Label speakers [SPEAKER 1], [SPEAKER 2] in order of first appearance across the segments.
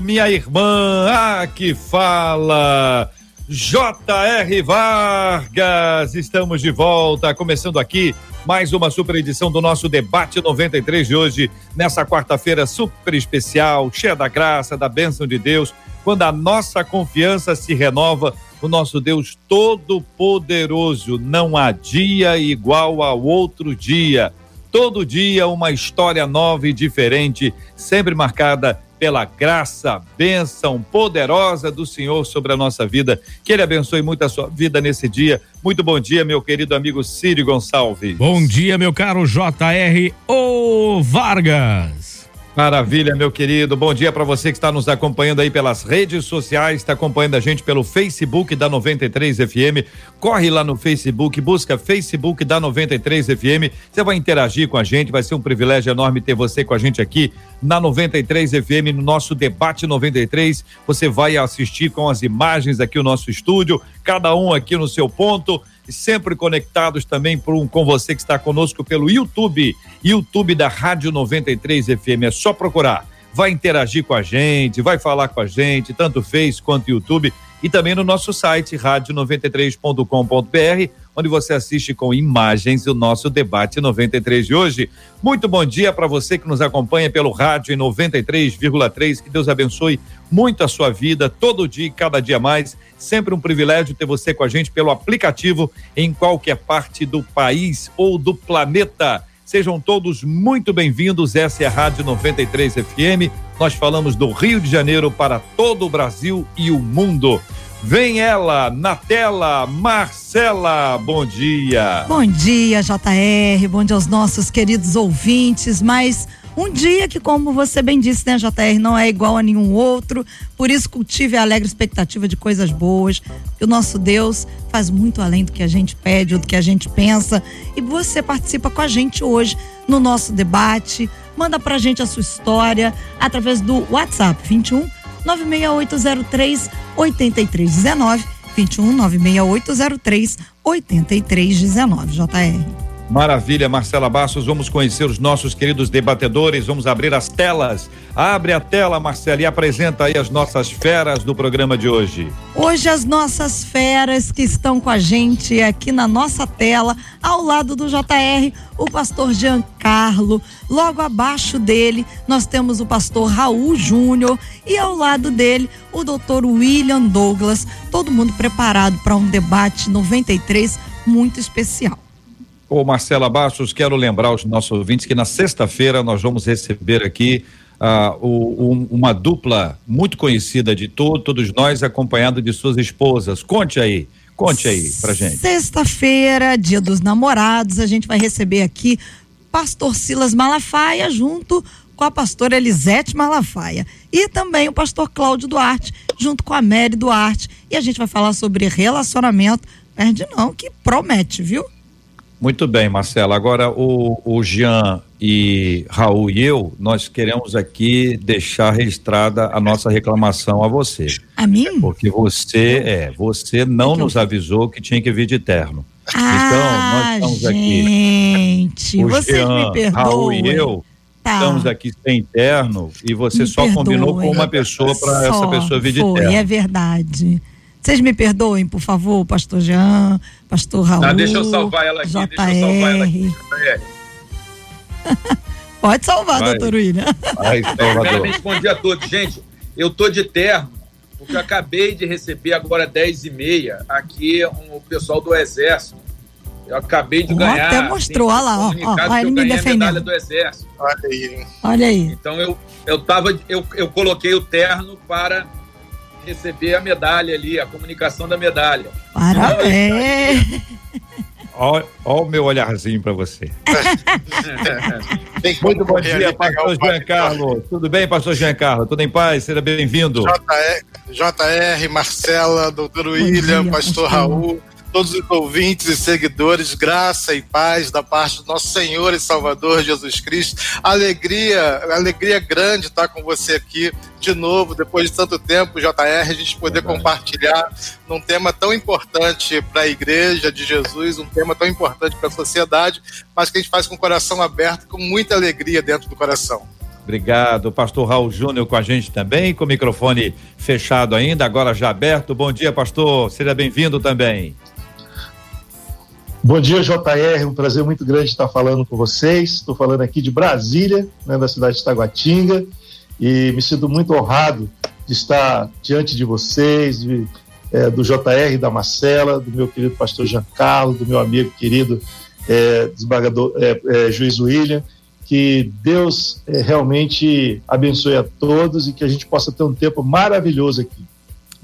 [SPEAKER 1] minha irmã. Ah, que fala. J.R. Vargas, estamos de volta, começando aqui mais uma super edição do nosso debate 93 de hoje, nessa quarta-feira super especial, cheia da graça, da bênção de Deus, quando a nossa confiança se renova o nosso Deus todo-poderoso. Não há dia igual ao outro dia. Todo dia uma história nova e diferente, sempre marcada pela graça, bênção poderosa do Senhor sobre a nossa vida. Que Ele abençoe muito a sua vida nesse dia. Muito bom dia, meu querido amigo Círio Gonçalves.
[SPEAKER 2] Bom dia, meu caro JR O Vargas.
[SPEAKER 1] Maravilha, meu querido. Bom dia para você que está nos acompanhando aí pelas redes sociais, está acompanhando a gente pelo Facebook da 93 FM. Corre lá no Facebook, busca Facebook da 93 FM. Você vai interagir com a gente, vai ser um privilégio enorme ter você com a gente aqui na 93 FM, no nosso debate 93. Você vai assistir com as imagens aqui o nosso estúdio, cada um aqui no seu ponto e sempre conectados também um, com você que está conosco pelo YouTube, YouTube da Rádio 93 FM. É só procurar. Vai interagir com a gente, vai falar com a gente, tanto Face quanto YouTube, e também no nosso site, rádio93.com.br, onde você assiste com imagens o nosso debate 93 de hoje. Muito bom dia para você que nos acompanha pelo rádio em 93,3. Que Deus abençoe muito a sua vida, todo dia e cada dia mais. Sempre um privilégio ter você com a gente pelo aplicativo em qualquer parte do país ou do planeta. Sejam todos muito bem-vindos. Essa é a Rádio 93 FM. Nós falamos do Rio de Janeiro para todo o Brasil e o mundo. Vem ela na tela, Marcela. Bom dia.
[SPEAKER 3] Bom dia, JR. Bom dia aos nossos queridos ouvintes. Mas um dia que, como você bem disse, né, JR, não é igual a nenhum outro. Por isso, cultive a alegre expectativa de coisas boas. Que o nosso Deus faz muito além do que a gente pede ou do que a gente pensa. E você participa com a gente hoje no nosso debate. Manda pra gente a sua história através do WhatsApp 21 96803 8319. 21 96803 8319. JR.
[SPEAKER 1] Maravilha, Marcela Bastos. Vamos conhecer os nossos queridos debatedores. Vamos abrir as telas. Abre a tela, Marcela, e apresenta aí as nossas feras do programa de hoje.
[SPEAKER 3] Hoje, as nossas feras que estão com a gente aqui na nossa tela, ao lado do JR, o pastor Giancarlo. Logo abaixo dele, nós temos o pastor Raul Júnior. E ao lado dele, o doutor William Douglas. Todo mundo preparado para um debate 93 muito especial.
[SPEAKER 1] Ô Marcela Bastos, quero lembrar aos nossos ouvintes que na sexta-feira nós vamos receber aqui uh, o, um, uma dupla muito conhecida de todo, todos nós, acompanhado de suas esposas. Conte aí, conte aí pra gente.
[SPEAKER 3] Sexta-feira, dia dos namorados, a gente vai receber aqui pastor Silas Malafaia junto com a pastora Elisete Malafaia e também o pastor Cláudio Duarte junto com a Mary Duarte e a gente vai falar sobre relacionamento, perde não, que promete, viu?
[SPEAKER 1] Muito bem, Marcela. Agora, o, o Jean e Raul e eu, nós queremos aqui deixar registrada a nossa reclamação a você.
[SPEAKER 3] A mim?
[SPEAKER 1] Porque você, é, você não nos avisou que tinha que vir de terno.
[SPEAKER 3] Ah, então, nós estamos gente, aqui. O vocês Jean, me perdoam.
[SPEAKER 1] Raul e eu tá. estamos aqui sem terno e você me só perdoem. combinou com uma pessoa para essa pessoa vir de
[SPEAKER 3] foi,
[SPEAKER 1] terno.
[SPEAKER 3] É verdade. Vocês me perdoem, por favor, pastor Jean, pastor Raul. Tá,
[SPEAKER 1] deixa eu salvar ela aqui, JR. deixa eu salvar ela aqui.
[SPEAKER 3] Pode salvar, Vai. doutor William.
[SPEAKER 4] Vai, bom dia a todos. Gente, eu tô de terno, porque eu acabei de receber agora 10 e meia aqui um, o pessoal do Exército. Eu acabei de oh, ganhar.
[SPEAKER 3] Até mostrou, olha lá, ó, ó, ele me defendendo.
[SPEAKER 4] do Exército.
[SPEAKER 3] Olha aí. Olha aí.
[SPEAKER 4] Então eu, eu, tava, eu, eu coloquei o terno para receber a medalha ali, a comunicação da medalha.
[SPEAKER 3] Parabéns!
[SPEAKER 1] Olha o meu olharzinho para você. Muito bom dia, pastor Giancarlo. Tudo bem, pastor Giancarlo? Tudo em paz? Seja bem-vindo.
[SPEAKER 5] JR, JR, Marcela, doutor William, dia, pastor Raul todos os ouvintes e seguidores, graça e paz da parte do nosso Senhor e Salvador Jesus Cristo. Alegria, alegria grande estar com você aqui de novo, depois de tanto tempo, JR, a gente poder Verdade. compartilhar num tema tão importante para a igreja de Jesus, um tema tão importante para a sociedade, mas que a gente faz com o coração aberto, com muita alegria dentro do coração.
[SPEAKER 1] Obrigado, pastor Raul Júnior com a gente também, com o microfone fechado ainda, agora já aberto. Bom dia, pastor. Seja bem-vindo também.
[SPEAKER 6] Bom dia, JR. Um prazer muito grande estar falando com vocês. Estou falando aqui de Brasília, né, da cidade de Taguatinga, e me sinto muito honrado de estar diante de vocês, de, é, do JR, da Marcela, do meu querido pastor Giancarlo, do meu amigo querido é, desembargador é, é juiz William. Que Deus é, realmente abençoe a todos e que a gente possa ter um tempo maravilhoso aqui.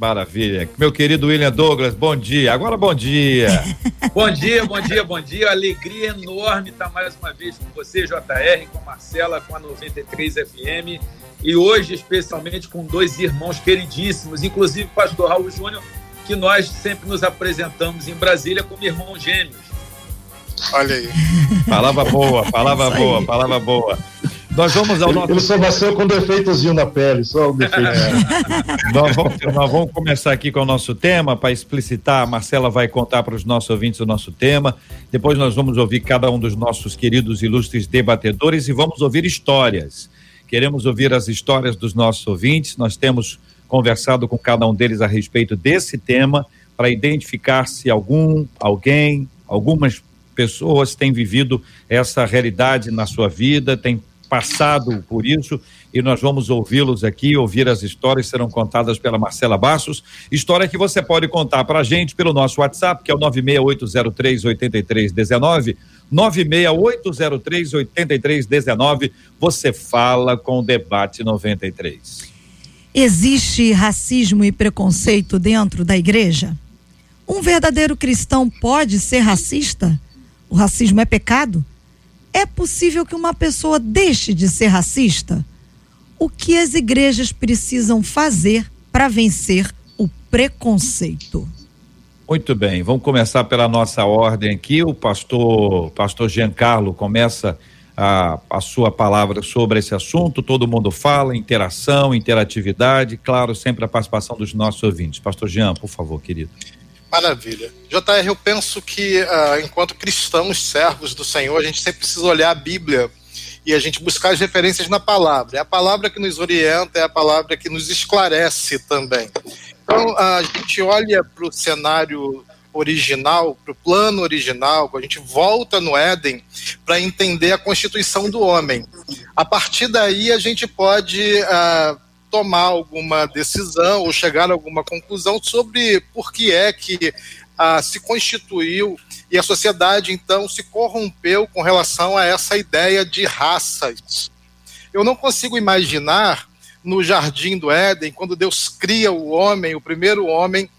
[SPEAKER 1] Maravilha. Meu querido William Douglas, bom dia. Agora bom dia.
[SPEAKER 4] bom dia, bom dia, bom dia. Alegria enorme estar mais uma vez com você, JR, com a Marcela, com a 93 FM. E hoje, especialmente, com dois irmãos queridíssimos, inclusive o pastor Raul Júnior, que nós sempre nos apresentamos em Brasília como irmãos gêmeos.
[SPEAKER 1] Olha aí. Palavra boa, palavra boa, palavra boa. Nós vamos ao nosso.
[SPEAKER 6] Ele só nasceu com defeitozinho na pele, só um defeito.
[SPEAKER 1] É. nós, vamos, nós vamos começar aqui com o nosso tema, para explicitar. A Marcela vai contar para os nossos ouvintes o nosso tema. Depois nós vamos ouvir cada um dos nossos queridos ilustres debatedores e vamos ouvir histórias. Queremos ouvir as histórias dos nossos ouvintes. Nós temos conversado com cada um deles a respeito desse tema para identificar se algum, alguém, algumas pessoas têm vivido essa realidade na sua vida, têm passado por isso e nós vamos ouvi-los aqui, ouvir as histórias serão contadas pela Marcela Bassos, história que você pode contar para a gente pelo nosso WhatsApp, que é o 96803 8319, 96803 8319, você fala com o debate 93.
[SPEAKER 3] Existe racismo e preconceito dentro da igreja? Um verdadeiro cristão pode ser racista? O racismo é pecado? É possível que uma pessoa deixe de ser racista? O que as igrejas precisam fazer para vencer o preconceito?
[SPEAKER 1] Muito bem, vamos começar pela nossa ordem aqui. O pastor, pastor Giancarlo começa a, a sua palavra sobre esse assunto. Todo mundo fala, interação, interatividade, claro, sempre a participação dos nossos ouvintes. Pastor Jean, por favor, querido.
[SPEAKER 5] Maravilha. JR, eu penso que uh, enquanto cristãos, servos do Senhor, a gente sempre precisa olhar a Bíblia e a gente buscar as referências na palavra. É a palavra que nos orienta, é a palavra que nos esclarece também. Então, a gente olha para o cenário original, para o plano original, a gente volta no Éden para entender a constituição do homem. A partir daí, a gente pode. Uh, tomar alguma decisão ou chegar a alguma conclusão sobre por que é que ah, se constituiu e a sociedade então se corrompeu com relação a essa ideia de raças. Eu não consigo imaginar no jardim do Éden, quando Deus cria o homem, o primeiro homem,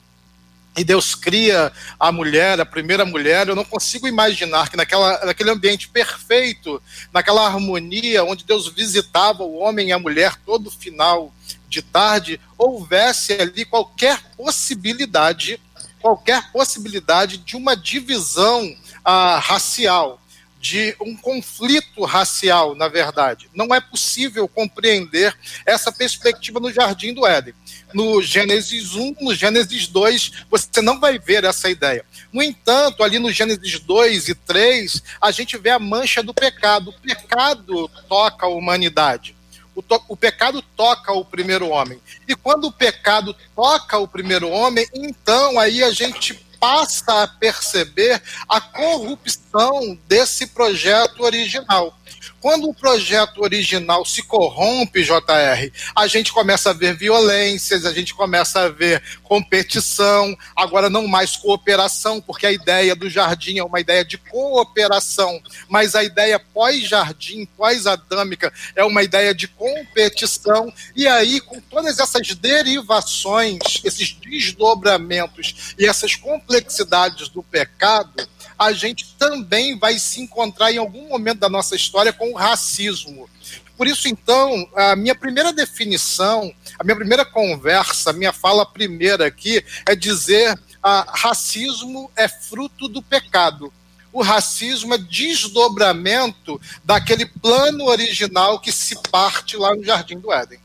[SPEAKER 5] e Deus cria a mulher, a primeira mulher, eu não consigo imaginar que naquela, naquele ambiente perfeito, naquela harmonia onde Deus visitava o homem e a mulher todo final de tarde, houvesse ali qualquer possibilidade, qualquer possibilidade de uma divisão ah, racial de um conflito racial, na verdade. Não é possível compreender essa perspectiva no Jardim do Éden. No Gênesis 1, no Gênesis 2, você não vai ver essa ideia. No entanto, ali no Gênesis 2 e 3, a gente vê a mancha do pecado. O pecado toca a humanidade. O, o, pecado toca o primeiro homem. E quando o pecado toca o primeiro homem, então aí a gente passa a perceber a corrupção desse projeto original. Quando o projeto original se corrompe, JR, a gente começa a ver violências, a gente começa a ver competição, agora não mais cooperação, porque a ideia do jardim é uma ideia de cooperação, mas a ideia pós-jardim, pós-adâmica, é uma ideia de competição, e aí, com todas essas derivações, esses desdobramentos e essas complexidades do pecado, a gente também vai se encontrar em algum momento da nossa história com o racismo. Por isso, então, a minha primeira definição, a minha primeira conversa, a minha fala primeira aqui é dizer ah, racismo é fruto do pecado. O racismo é desdobramento daquele plano original que se parte lá no Jardim do Éden.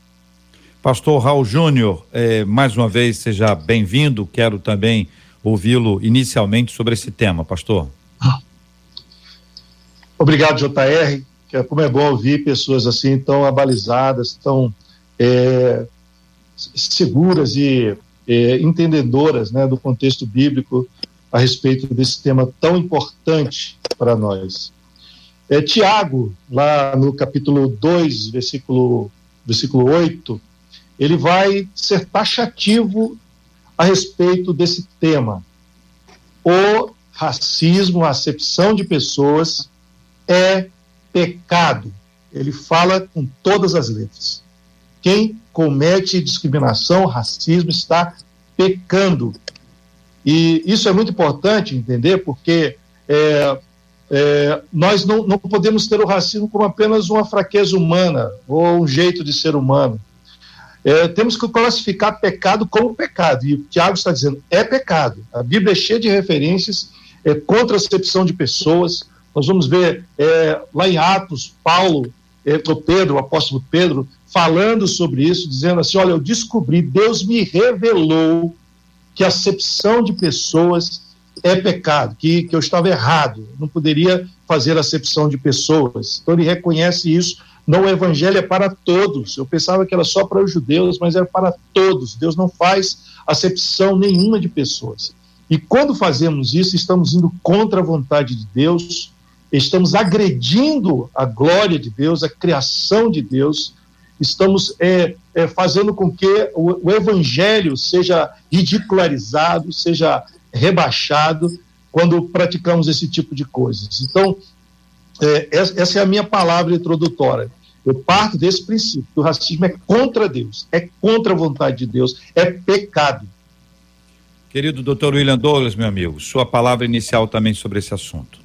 [SPEAKER 1] Pastor Raul Júnior, eh, mais uma vez seja bem-vindo. Quero também ouvi-lo inicialmente sobre esse tema, pastor.
[SPEAKER 6] Obrigado, JR é como é bom ouvir pessoas assim tão abalizadas, tão é, seguras e é, entendedoras né, do contexto bíblico a respeito desse tema tão importante para nós. É, Tiago, lá no capítulo 2, versículo, versículo 8, ele vai ser taxativo a respeito desse tema. O racismo, a acepção de pessoas é pecado. Ele fala com todas as letras. Quem comete discriminação, racismo, está pecando. E isso é muito importante entender, porque é, é, nós não, não podemos ter o racismo como apenas uma fraqueza humana ou um jeito de ser humano. É, temos que classificar pecado como pecado. E o Tiago está dizendo: é pecado. A Bíblia é cheia de referências é, contra a acepção de pessoas, nós vamos ver é, lá em Atos, Paulo, é, Pedro, o apóstolo Pedro, falando sobre isso, dizendo assim: olha, eu descobri, Deus me revelou que a acepção de pessoas é pecado, que, que eu estava errado, não poderia fazer acepção de pessoas. Então ele reconhece isso. Não, o evangelho é para todos. Eu pensava que era só para os judeus, mas é para todos. Deus não faz acepção nenhuma de pessoas. E quando fazemos isso, estamos indo contra a vontade de Deus, estamos agredindo a glória de Deus, a criação de Deus, estamos é, é, fazendo com que o, o, evangelho seja ridicularizado, seja rebaixado quando praticamos esse tipo de coisas. Então, é, essa é a minha palavra introdutória. Eu parto desse princípio, que o racismo é contra Deus, é contra a vontade de Deus, é pecado.
[SPEAKER 1] Querido doutor William Douglas, meu amigo, sua palavra inicial também sobre esse assunto.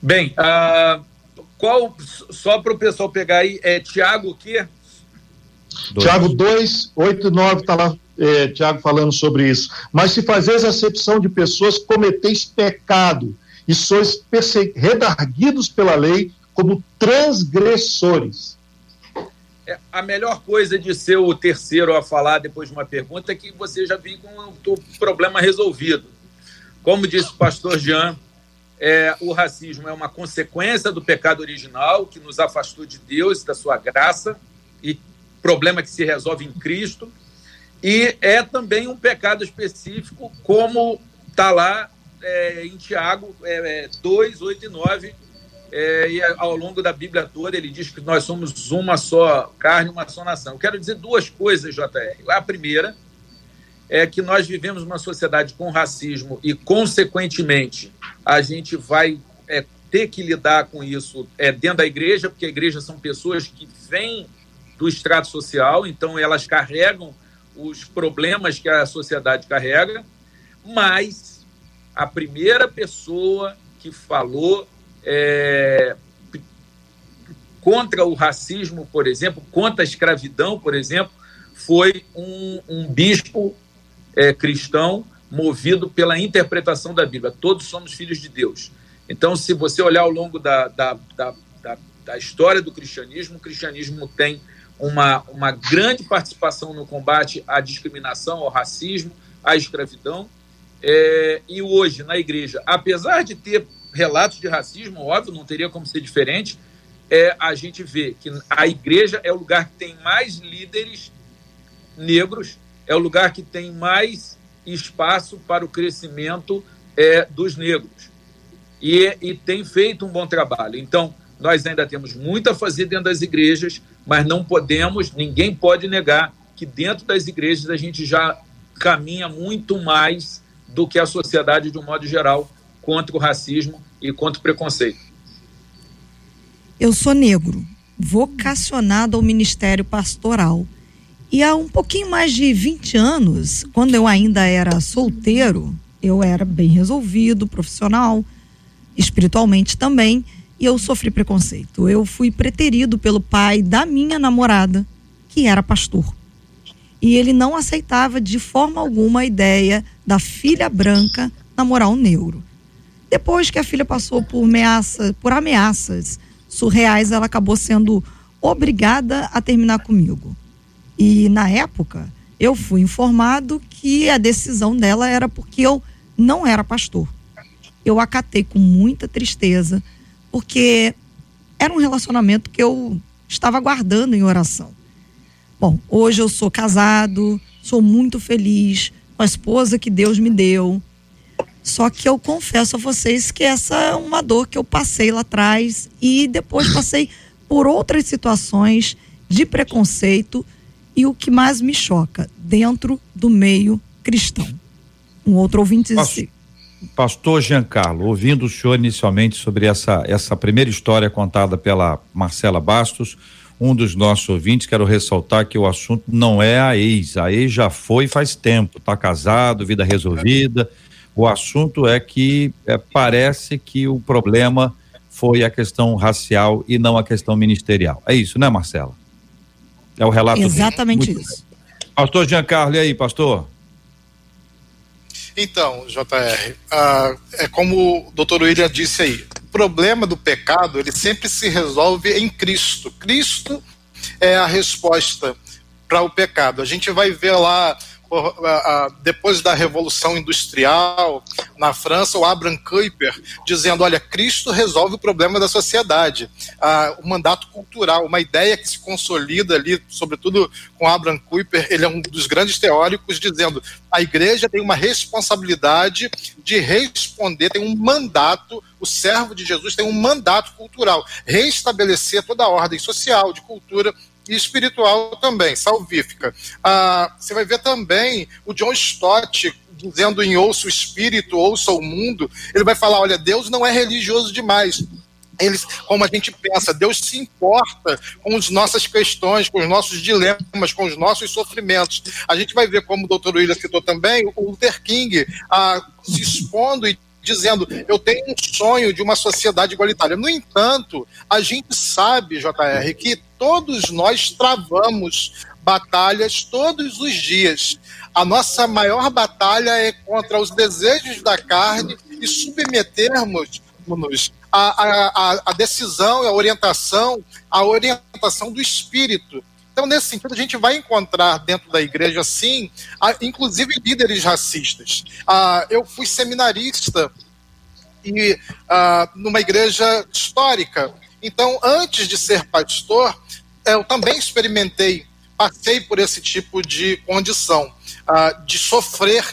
[SPEAKER 4] Bem, uh, qual, só para o pessoal pegar aí, é Tiago o quê?
[SPEAKER 6] Tiago 2, 8 e 9 está lá, é, Tiago falando sobre isso. Mas se fazeis acepção de pessoas, cometeis pecado e sois redarguidos pela lei como transgressores.
[SPEAKER 4] É, a melhor coisa de ser o terceiro a falar depois de uma pergunta é que você já vem com o problema resolvido. Como disse o pastor Jean, é, o racismo é uma consequência do pecado original que nos afastou de Deus da sua graça, e problema que se resolve em Cristo. E é também um pecado específico, como está lá é, em Tiago é, 2, é, 8 e 9. É, e ao longo da Bíblia toda ele diz que nós somos uma só carne, uma só nação. Eu quero dizer duas coisas, JR. A primeira é que nós vivemos uma sociedade com racismo e, consequentemente, a gente vai é, ter que lidar com isso é, dentro da igreja, porque a igreja são pessoas que vêm do estrato social, então elas carregam os problemas que a sociedade carrega, mas a primeira pessoa que falou é, contra o racismo, por exemplo, contra a escravidão, por exemplo, foi um, um bispo é, cristão movido pela interpretação da Bíblia. Todos somos filhos de Deus. Então, se você olhar ao longo da, da, da, da, da história do cristianismo, o cristianismo tem uma, uma grande participação no combate à discriminação, ao racismo, à escravidão. É, e hoje, na igreja, apesar de ter relatos de racismo, óbvio, não teria como ser diferente, é, a gente vê que a igreja é o lugar que tem mais líderes negros é o lugar que tem mais espaço para o crescimento é, dos negros. E, e tem feito um bom trabalho. Então, nós ainda temos muito a fazer dentro das igrejas, mas não podemos, ninguém pode negar que dentro das igrejas a gente já caminha muito mais do que a sociedade de um modo geral contra o racismo e contra o preconceito.
[SPEAKER 3] Eu sou negro, vocacionado ao ministério pastoral. E há um pouquinho mais de 20 anos, quando eu ainda era solteiro, Eu era bem resolvido, profissional, espiritualmente também, e eu sofri preconceito. Eu fui preterido pelo pai da minha namorada, que era pastor. E ele não aceitava de forma alguma a ideia da filha branca namorar um negro. Depois que a filha passou por, por ameaças surreais, ela acabou sendo obrigada a terminar comigo. E na época, eu fui informado que a decisão dela era porque eu não era pastor. Eu acatei com muita tristeza, porque era um relacionamento que eu estava guardando em oração. Bom, hoje eu sou casado, sou muito feliz com a esposa que Deus me deu. Só que eu confesso a vocês que essa é uma dor que eu passei lá atrás e depois passei por outras situações de preconceito e o que mais me choca, dentro do meio cristão. Um outro ouvinte disse.
[SPEAKER 1] Pastor Giancarlo, ouvindo o senhor inicialmente sobre essa, essa primeira história contada pela Marcela Bastos, um dos nossos ouvintes, quero ressaltar que o assunto não é a ex. A ex já foi faz tempo, está casado, vida resolvida. O assunto é que é, parece que o problema foi a questão racial e não a questão ministerial. É isso, né, Marcela? É o relato.
[SPEAKER 3] Exatamente dele. isso.
[SPEAKER 1] Pastor Giancarlo, e aí, pastor?
[SPEAKER 5] Então, JR, ah, é como o doutor William disse aí, o problema do pecado, ele sempre se resolve em Cristo. Cristo é a resposta para o pecado. A gente vai ver lá depois da Revolução Industrial na França, o Abraham Kuyper dizendo: olha, Cristo resolve o problema da sociedade. o mandato cultural, uma ideia que se consolida ali, sobretudo com Abraham Kuyper, ele é um dos grandes teóricos, dizendo: a igreja tem uma responsabilidade de responder, tem um mandato, o servo de Jesus tem um mandato cultural, restabelecer toda a ordem social, de cultura e espiritual também, salvífica. Ah, você vai ver também o John Stott dizendo em ouça o espírito, ouça o mundo, ele vai falar, olha, Deus não é religioso demais, eles, como a gente pensa, Deus se importa com as nossas questões, com os nossos dilemas, com os nossos sofrimentos. A gente vai ver, como o doutor William citou também, o Luther King ah, se expondo e dizendo eu tenho um sonho de uma sociedade igualitária. No entanto, a gente sabe, JR, que todos nós travamos batalhas todos os dias. A nossa maior batalha é contra os desejos da carne e submetermos-nos à, à, à decisão, à orientação, à orientação do espírito. Então, nesse sentido, a gente vai encontrar dentro da igreja, sim, inclusive líderes racistas. Ah, eu fui seminarista e ah, numa igreja histórica. Então, antes de ser pastor, eu também experimentei, passei por esse tipo de condição, ah, de sofrer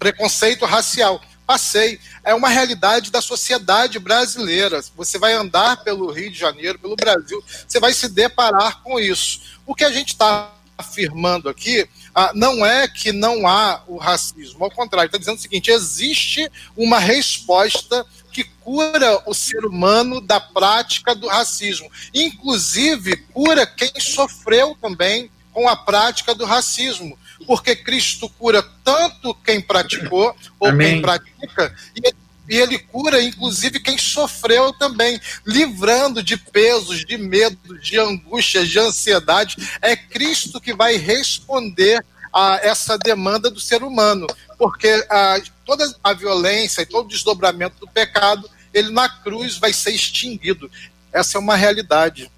[SPEAKER 5] preconceito racial. Passei. É uma realidade da sociedade brasileira. Você vai andar pelo Rio de Janeiro, pelo Brasil, você vai se deparar com isso. O que a gente está afirmando aqui ah, não é que não há o racismo, ao contrário, está dizendo o seguinte: existe uma resposta que cura o ser humano da prática do racismo, inclusive cura quem sofreu também com a prática do racismo porque Cristo cura tanto quem praticou ou Amém. quem pratica, e e ele cura, inclusive, quem sofreu também, livrando de pesos, de medo, de angústias, de ansiedade. É Cristo que vai responder a essa demanda do ser humano, porque a, toda a violência e todo o desdobramento do pecado, ele na cruz vai ser extinguido. Essa é uma realidade.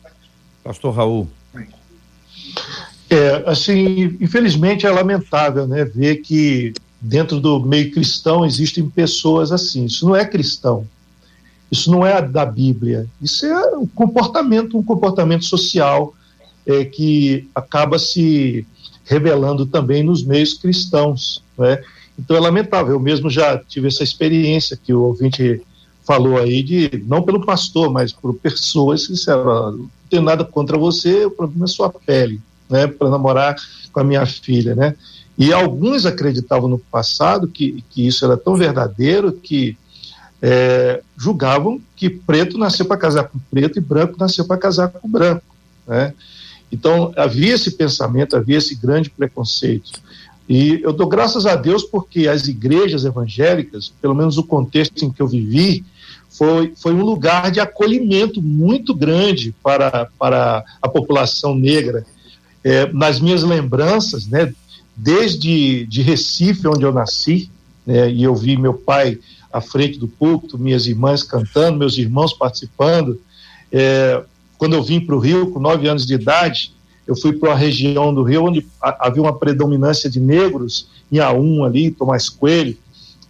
[SPEAKER 1] Pastor Raul.
[SPEAKER 6] É, assim, infelizmente é lamentável, né, ver que dentro do meio cristão existem pessoas assim. Isso não é cristão. Isso não é da Bíblia. Isso é um comportamento, um comportamento social é, que acaba se revelando também nos meios cristãos. Né? Então é lamentável. Eu mesmo já tive essa experiência que o ouvinte falou aí de não pelo pastor, mas por pessoas que disseram: não tenho nada contra você, o problema é sua pele né, para namorar com a minha filha, né? E alguns acreditavam no passado que, que isso era tão verdadeiro que é, julgavam que preto nasceu para casar com preto e branco nasceu para casar com branco, né? Então havia esse pensamento, havia esse grande preconceito. E eu dou graças a Deus porque as igrejas evangélicas, pelo menos o contexto em que eu vivi, foi, foi um lugar de acolhimento muito grande para, para a população negra. É, nas minhas lembranças, né, desde de Recife, onde eu nasci, né, e eu vi meu pai à frente do púlpito, minhas irmãs cantando, meus irmãos participando. É, quando eu vim para o Rio, com nove anos de idade, eu fui para uma região do Rio onde havia uma predominância de negros, em A1 ali, Tomás Coelho,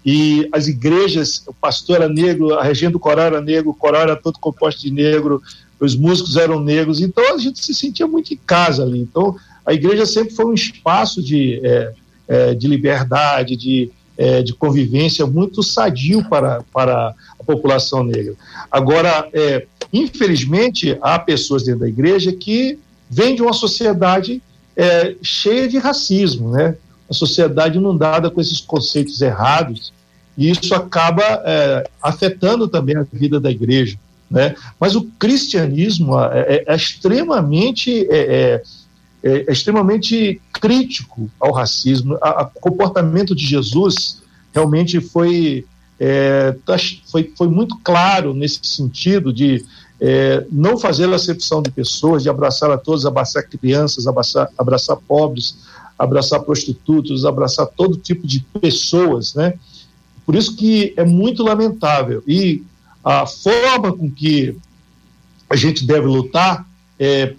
[SPEAKER 6] e as igrejas, o pastor era negro, a região do coral era negro, o coral era todo composto de negro, os músicos eram negros, então a gente se sentia muito em casa ali. Então a igreja sempre foi um espaço de, é, é, de liberdade, de, é, de convivência muito sadio para, para a população negra. Agora, é, infelizmente, há pessoas dentro da igreja que vem de uma sociedade é, cheia de racismo, né? Uma sociedade inundada com esses conceitos errados, e isso acaba é, afetando também a vida da igreja, né? Mas o cristianismo é, é, é extremamente é, é, é, extremamente crítico ao racismo. O comportamento de Jesus realmente foi, tá, foi, foi muito claro nesse sentido de é, não fazer acepção de pessoas, de abraçar a todos, abraçar crianças, abraçar, abraçar pobres, abraçar prostitutos, abraçar todo tipo de pessoas, né? Por isso que é muito lamentável. E a forma com que a gente deve lutar é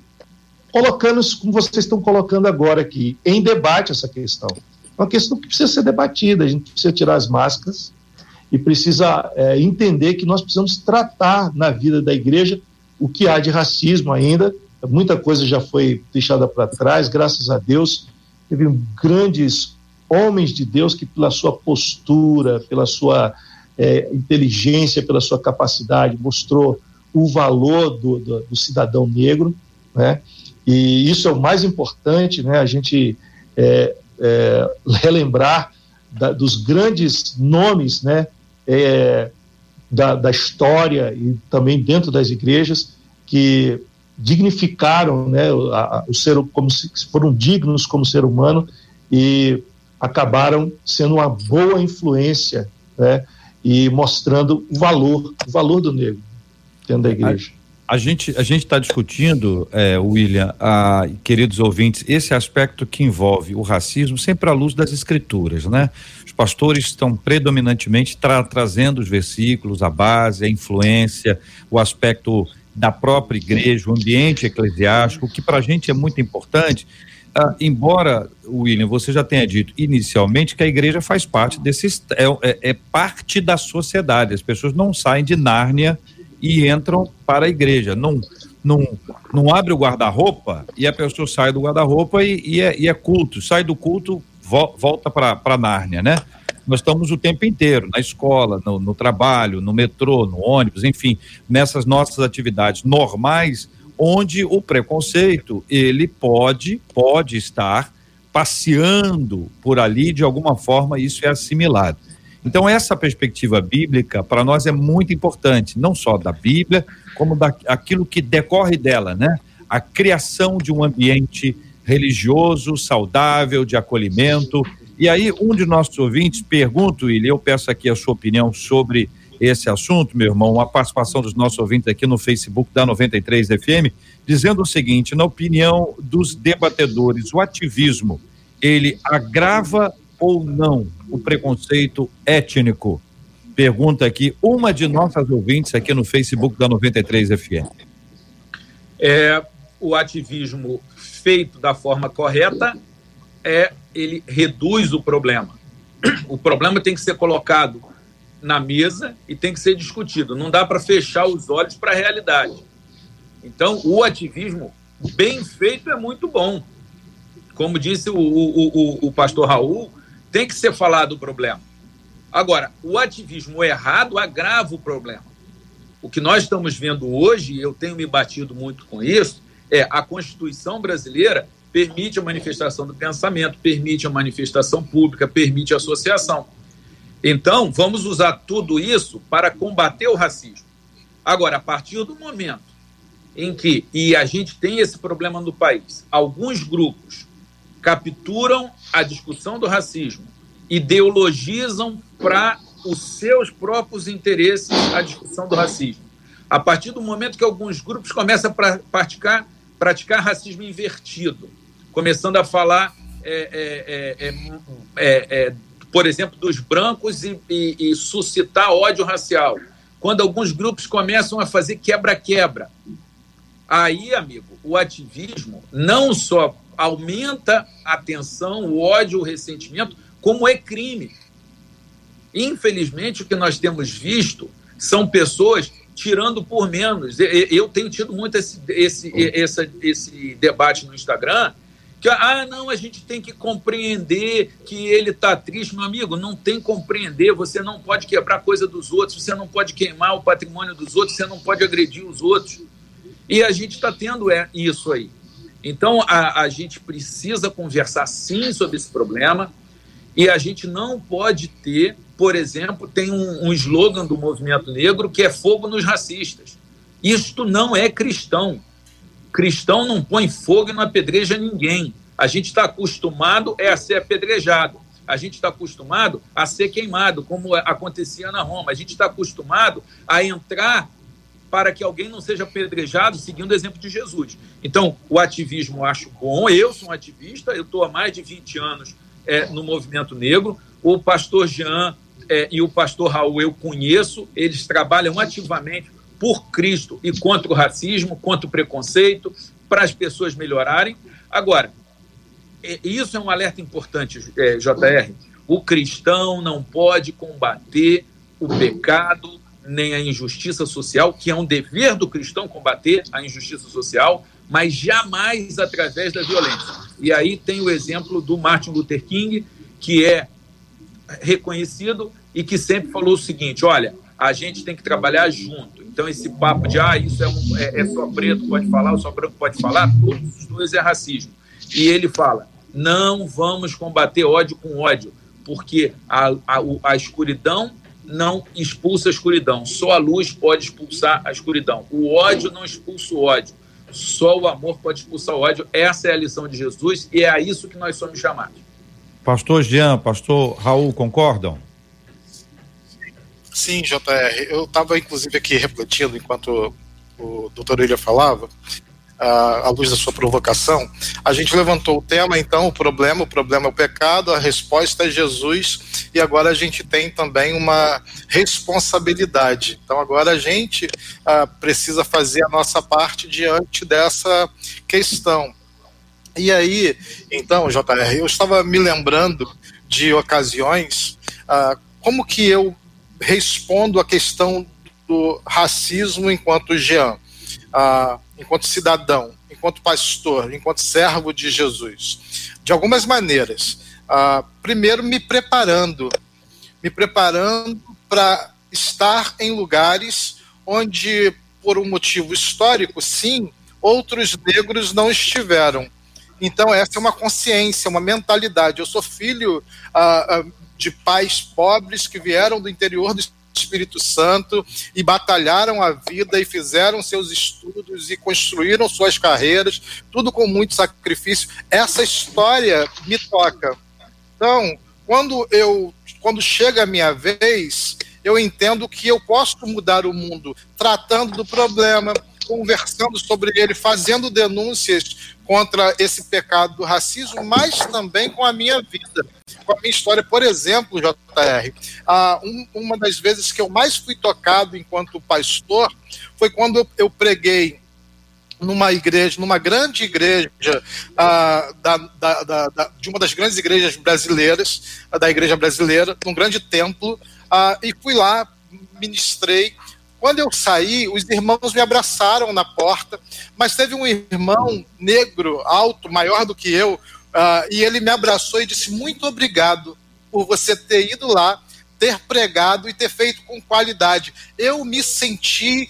[SPEAKER 6] colocando, como vocês estão colocando agora aqui, em debate essa questão. É uma questão que precisa ser debatida, a gente precisa tirar as máscaras, e precisa é, entender que nós precisamos tratar na vida da igreja o que há de racismo ainda. Muita coisa já foi deixada para trás, graças a Deus. Teve grandes homens de Deus que, pela sua postura, pela sua é, inteligência, pela sua capacidade, mostrou o valor do, do, do, cidadão negro, né? E isso é o mais importante, né? A gente é, é relembrar da, dos grandes nomes, né? é, da, da, história e também dentro das igrejas que dignificaram né, a, o ser como se foram dignos como ser humano e acabaram sendo uma boa influência né, e mostrando o valor o valor do negro dentro da igreja
[SPEAKER 1] a gente a gente está discutindo, é, William, a, queridos ouvintes, esse aspecto que envolve o racismo sempre à luz das escrituras, né? Os pastores estão predominantemente tra trazendo os versículos, a base, a influência, o aspecto da própria igreja, o ambiente eclesiástico, que para a gente é muito importante. Ah, embora, William, você já tenha dito inicialmente que a igreja faz parte desse é, é, é parte da sociedade. As pessoas não saem de Nárnia e entram para a igreja. Não, não, não abre o guarda-roupa e a pessoa sai do guarda-roupa e, e, é, e, é, culto. Sai do culto, vo, volta para Nárnia, né? Nós estamos o tempo inteiro na escola, no, no trabalho, no metrô, no ônibus, enfim, nessas nossas atividades normais, onde o preconceito ele pode pode estar passeando por ali de alguma forma isso é assimilado. Então, essa perspectiva bíblica, para nós, é muito importante, não só da Bíblia, como daquilo que decorre dela, né? A criação de um ambiente religioso, saudável, de acolhimento. E aí, um de nossos ouvintes pergunta, e eu peço aqui a sua opinião sobre esse assunto, meu irmão, a participação dos nossos ouvintes aqui no Facebook da 93 FM, dizendo o seguinte: na opinião dos debatedores, o ativismo ele agrava ou não o preconceito étnico? Pergunta aqui uma de nossas ouvintes aqui no Facebook da 93 FM.
[SPEAKER 4] É, o ativismo feito da forma correta é ele reduz o problema. O problema tem que ser colocado na mesa e tem que ser discutido. Não dá para fechar os olhos para a realidade. Então, o ativismo bem feito é muito bom. Como disse o, o, o, o pastor Raul, tem que ser falado o problema. Agora, o ativismo errado agrava o problema. O que nós estamos vendo hoje, e eu tenho me batido muito com isso, é a Constituição brasileira permite a manifestação do pensamento, permite a manifestação pública, permite a associação. Então, vamos usar tudo isso para combater o racismo. Agora, a partir do momento em que, e a gente tem esse problema no país, alguns grupos capturam a discussão do racismo, ideologizam para os seus próprios interesses a discussão do racismo. A partir do momento que alguns grupos começam a praticar, praticar racismo invertido, começando a falar, é, é, é, por exemplo, dos brancos e, e, e suscitar ódio racial. Quando alguns grupos começam a fazer quebra-quebra. Aí, amigo, o ativismo não só aumenta a tensão, o ódio, o ressentimento, como é crime. Infelizmente, o que nós temos visto são pessoas tirando por menos. Eu tenho tido muito esse, esse, esse, esse debate no Instagram, que, ah, não, a gente tem que compreender que ele está triste. Meu amigo, não tem compreender. Você não pode quebrar coisa dos outros, você não pode queimar o patrimônio dos outros, você não pode agredir os outros. E a gente está tendo é, isso aí. Então, a, a gente precisa conversar sim sobre esse problema e a gente não pode ter, por exemplo, tem um, um slogan do movimento negro que é fogo nos racistas. Isto não é cristão. Cristão não põe fogo e não apedreja ninguém. A gente está acostumado é a ser apedrejado. A gente está acostumado a ser queimado, como acontecia na Roma. A gente está acostumado a entrar para que alguém não seja apedrejado, seguindo o exemplo de Jesus. Então, o ativismo eu acho bom. Eu sou um ativista, eu estou há mais de 20 anos é, no movimento negro. O pastor Jean é, e o pastor Raul eu conheço, eles trabalham ativamente por Cristo e contra o racismo, contra o preconceito, para as pessoas melhorarem. Agora, isso é um alerta importante, é, JR. O cristão não pode combater o pecado nem a injustiça social, que é um dever do cristão combater a injustiça social, mas jamais através da violência. E aí tem o exemplo do Martin Luther King, que é reconhecido e que sempre falou o seguinte: olha, a gente tem que trabalhar junto. Então, esse papo de ah, isso é, um, é, é só preto pode falar, ou só branco pode falar, todos os dois é racismo. E ele fala: não vamos combater ódio com ódio, porque a, a, a escuridão não expulsa a escuridão. Só a luz pode expulsar a escuridão. O ódio não expulsa o ódio. Só o amor pode expulsar o ódio. Essa é a lição de Jesus e é a isso que nós somos chamados.
[SPEAKER 1] Pastor Jean, pastor Raul, concordam?
[SPEAKER 5] Sim, JR. Eu estava, inclusive, aqui refletindo enquanto o doutor Ilha falava à luz da sua provocação, a gente levantou o tema, então, o problema, o problema é o pecado, a resposta é Jesus, e agora a gente tem também uma responsabilidade. Então, agora a gente ah, precisa fazer a nossa parte diante dessa questão. E aí, então, JR, eu estava me lembrando de ocasiões, ah, como que eu respondo a questão do racismo enquanto Jean. Ah, enquanto cidadão, enquanto pastor, enquanto servo de Jesus? De algumas maneiras. Uh, primeiro, me preparando, me preparando para estar em lugares onde, por um motivo histórico, sim, outros negros não estiveram. Então, essa é uma consciência, uma mentalidade. Eu sou filho uh, de pais pobres que vieram do interior do Espírito Santo e batalharam a vida e fizeram seus estudos e construíram suas carreiras, tudo com muito sacrifício. Essa história me toca. Então, quando eu quando chega a minha vez, eu entendo que eu posso mudar o mundo tratando do problema, conversando sobre ele, fazendo denúncias contra esse pecado do racismo, mas também com a minha vida, com a minha história. Por exemplo, JR, um, uma das vezes que eu mais fui tocado enquanto pastor foi quando eu, preguei numa igreja, numa grande igreja da, da, da, de uma das grandes igrejas brasileiras, da igreja brasileira, num grande templo, e fui lá, ministrei, quando eu saí, os irmãos me abraçaram na porta, mas teve um irmão negro, alto, maior do que eu, uh, e ele me abraçou e disse: Muito obrigado por você ter ido lá, ter pregado e ter feito com qualidade. Eu me senti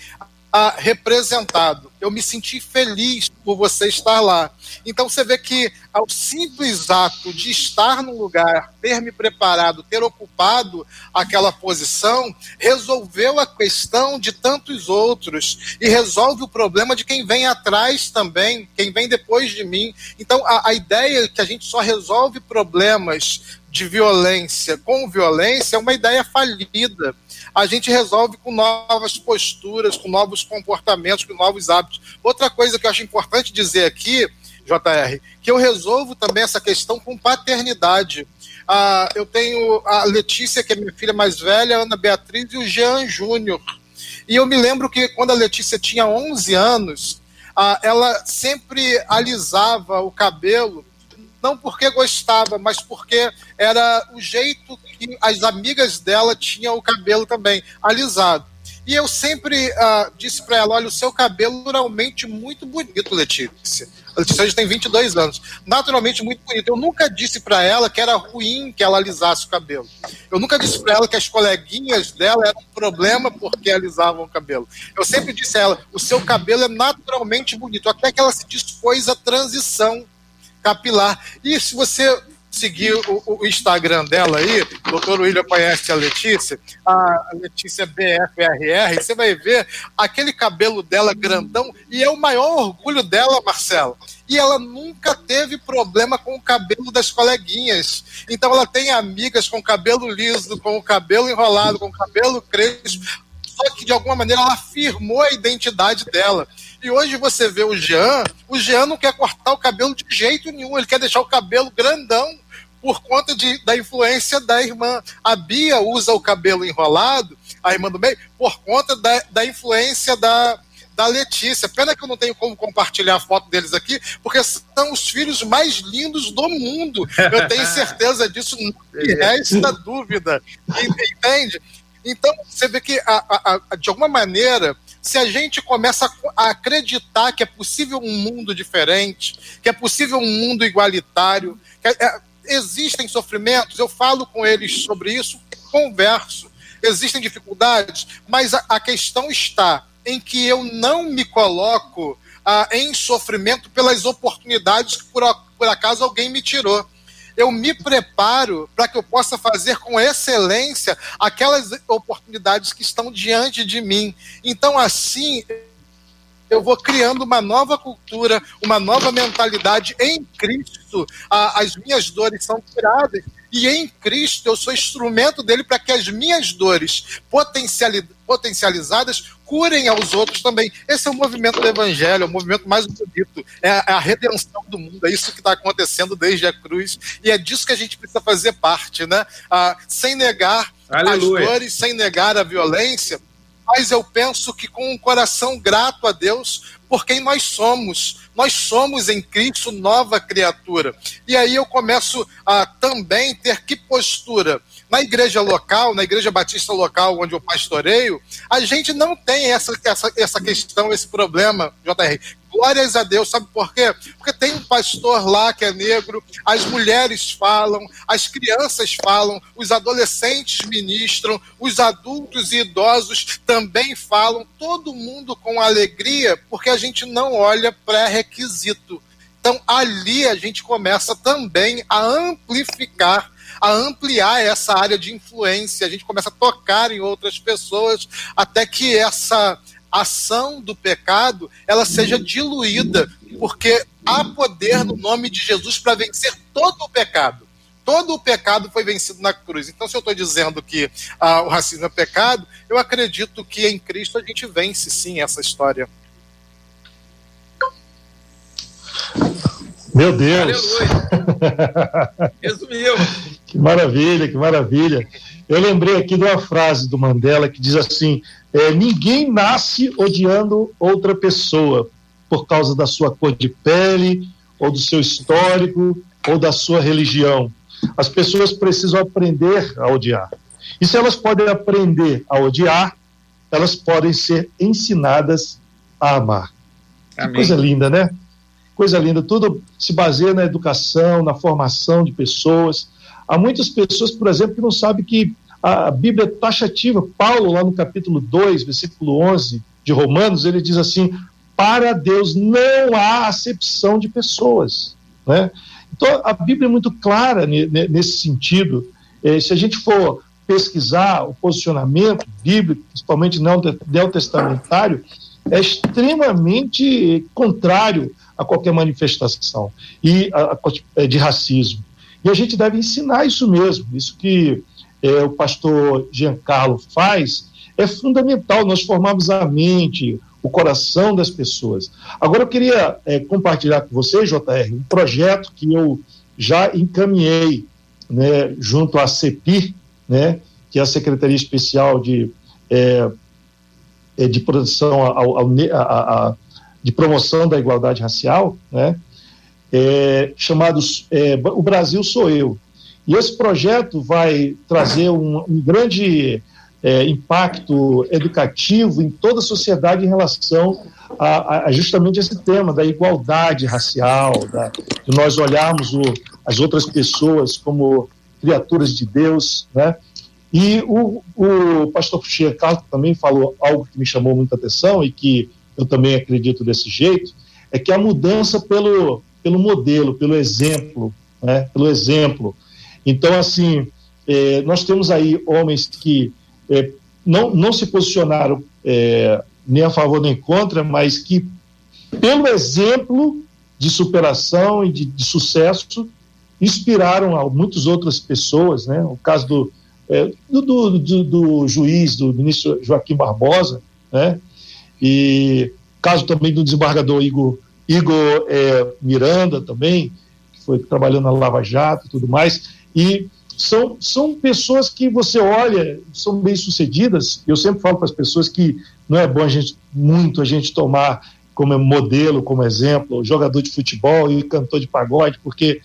[SPEAKER 5] ah, representado. Eu me senti feliz por você estar lá. Então você vê que ao simples ato de estar no lugar, ter me preparado, ter ocupado aquela posição, resolveu a questão de tantos outros e resolve o problema de quem vem atrás também, quem vem depois de mim. Então a, a ideia que a gente só resolve problemas de violência com violência é uma ideia falida a gente resolve com novas posturas, com novos comportamentos, com novos hábitos. Outra coisa que eu acho importante dizer aqui, JR, que eu resolvo também essa questão com paternidade. Ah, eu tenho a Letícia, que é minha filha mais velha, a Ana Beatriz e o Jean Júnior. E eu me lembro que quando a Letícia tinha 11 anos, ah, ela sempre alisava o cabelo não porque gostava, mas porque era o jeito que as amigas dela tinham o cabelo também alisado. E eu sempre uh, disse para ela: olha, o seu cabelo é naturalmente muito bonito, Letícia. A Letícia já tem 22 anos. Naturalmente muito bonito. Eu nunca disse para ela que era ruim que ela alisasse o cabelo. Eu nunca disse para ela que as coleguinhas dela eram um problema porque alisavam o cabelo. Eu sempre disse a ela: o seu cabelo é naturalmente bonito. Até que ela se dispôs à transição capilar. E se você seguir o, o Instagram dela aí, doutor William conhece a Letícia, a Letícia BFRR, você vai ver aquele cabelo dela grandão, e é o maior orgulho dela, Marcelo. E ela nunca teve problema com o cabelo das coleguinhas. Então ela tem amigas com cabelo liso, com cabelo enrolado, com cabelo crespo, só que de alguma maneira ela afirmou a identidade dela. E hoje você vê o Jean, o Jean não quer cortar o cabelo de jeito nenhum, ele quer deixar o cabelo grandão por conta de, da influência da irmã. A Bia usa o cabelo enrolado, a irmã do meio, por conta da, da influência da, da Letícia. Pena que eu não tenho como compartilhar a foto deles aqui, porque são os filhos mais lindos do mundo. Eu tenho certeza disso, não resta dúvida. Entende? Então, você vê que, a, a, a, de alguma maneira, se a gente começa a acreditar que é possível um mundo diferente, que é possível um mundo igualitário, é, é existem sofrimentos, eu falo com eles sobre isso, converso. Existem dificuldades, mas a, a questão está em que eu não me coloco ah, em sofrimento pelas oportunidades que por, por acaso alguém me tirou eu me preparo para que eu possa fazer com excelência aquelas oportunidades que estão diante de mim. Então, assim, eu vou criando uma nova cultura, uma nova mentalidade em Cristo. as minhas dores são tiradas e em Cristo eu sou instrumento dele para que as minhas dores potencializadas curem aos outros também. Esse é o movimento do Evangelho, é o movimento mais bonito, é a, é a redenção do mundo, é isso que está acontecendo desde a cruz, e é disso que a gente precisa fazer parte, né? Ah, sem negar Aleluia. as dores, sem negar a violência, mas eu penso que com um coração grato a Deus por quem nós somos. Nós somos em Cristo nova criatura. E aí eu começo a também ter que postura. Na igreja local, na igreja batista local onde eu pastoreio, a gente não tem essa, essa, essa questão, esse problema, JR. Glórias a Deus, sabe por quê? Porque tem um pastor lá que é negro, as mulheres falam, as crianças falam, os adolescentes ministram, os adultos e idosos também falam, todo mundo com alegria, porque a gente não olha pré-requisito. Então, ali a gente começa também a amplificar, a ampliar essa área de influência, a gente começa a tocar em outras pessoas, até que essa ação do pecado ela seja diluída, porque há poder no nome de Jesus para vencer todo o pecado. Todo o pecado foi vencido na cruz. Então, se eu estou dizendo que ah, o racismo é pecado, eu acredito que em Cristo a gente vence sim essa história.
[SPEAKER 6] Meu Deus!
[SPEAKER 4] Resumiu!
[SPEAKER 6] que maravilha, que maravilha. Eu lembrei aqui de uma frase do Mandela que diz assim: é, ninguém nasce odiando outra pessoa por causa da sua cor de pele, ou do seu histórico, ou da sua religião. As pessoas precisam aprender a odiar. E se elas podem aprender a odiar, elas podem ser ensinadas a amar. Que coisa linda, né? Coisa linda. Tudo se baseia na educação, na formação de pessoas. Há muitas pessoas, por exemplo, que não sabem que a Bíblia é taxativa, Paulo, lá no capítulo 2, versículo 11, de Romanos, ele diz assim: para Deus não há acepção de pessoas. Né? Então, a Bíblia é muito clara nesse sentido. Eh, se a gente for pesquisar o posicionamento bíblico, principalmente neotestamentário, é extremamente contrário a qualquer manifestação e a, a, é, de racismo. E a gente deve ensinar isso mesmo, isso que é, o pastor Giancarlo faz é fundamental, nós formamos a mente, o coração das pessoas. Agora eu queria é, compartilhar com você, JR, um projeto que eu já encaminhei né, junto à CEPI, né, que é a Secretaria Especial de, é, é de Proteção ao, ao, a, de Promoção da Igualdade Racial, né, é, chamados é, O Brasil Sou Eu. E esse projeto vai trazer um, um grande é, impacto educativo em toda a sociedade em relação a, a, justamente esse tema da igualdade racial, da, de nós olharmos o, as outras pessoas como criaturas de Deus, né? E o, o pastor Chicago também falou algo que me chamou muita atenção e que eu também acredito desse jeito, é que a mudança pelo, pelo modelo, pelo exemplo, né? pelo exemplo. Então, assim, é, nós temos aí homens que é, não, não se posicionaram é, nem a favor nem contra, mas que, pelo exemplo de superação e de, de sucesso, inspiraram a muitas outras pessoas, né? O caso do, do, do, do, do, juiz, do ministro Joaquim Barbosa, né? E caso também do desembargador Igor, Igor é, Miranda também, que foi trabalhando na Lava Jato e tudo mais, e são, são pessoas que você olha, são bem-sucedidas, eu sempre falo para as pessoas que não é bom a gente, muito a gente tomar como modelo, como exemplo, jogador de futebol e cantor de pagode, porque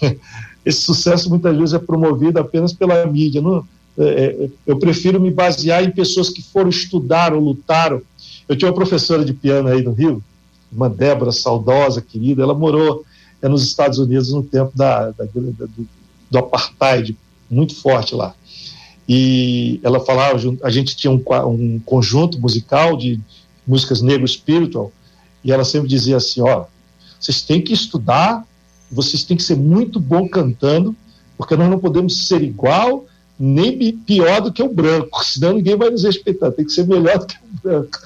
[SPEAKER 6] esse sucesso muitas vezes é promovido apenas pela mídia. Não, é, é, eu prefiro me basear em pessoas que foram estudar ou lutaram. Eu tinha uma professora de piano aí no Rio, uma Débora saudosa, querida, ela morou é, nos Estados Unidos no tempo da, da, da do, do apartheid, muito forte lá. E ela falava, a gente tinha um, um conjunto musical de músicas negro spiritual, e ela sempre dizia assim, ó, vocês têm que estudar vocês têm que ser muito bom cantando, porque nós não podemos ser igual nem pior do que o branco, senão ninguém vai nos respeitar, tem que ser melhor do que o branco.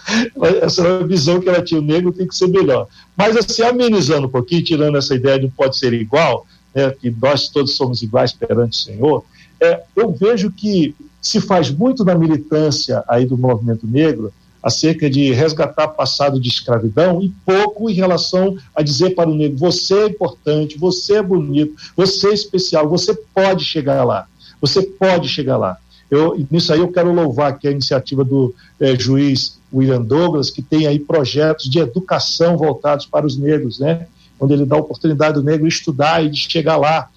[SPEAKER 6] Essa era a visão que ela tinha, o negro tem que ser melhor. Mas assim, amenizando um pouquinho, tirando essa ideia de pode ser igual, né, que nós todos somos iguais perante o Senhor, é, eu vejo que se faz muito na militância aí do movimento negro, acerca de resgatar passado de escravidão e pouco em relação a dizer para o negro: você é importante, você é bonito, você é especial, você pode chegar lá, você pode chegar lá. Eu, nisso aí eu quero louvar aqui a iniciativa do eh, juiz William Douglas, que tem aí projetos de educação voltados para os negros, né? Onde ele dá a oportunidade do negro estudar e de chegar lá.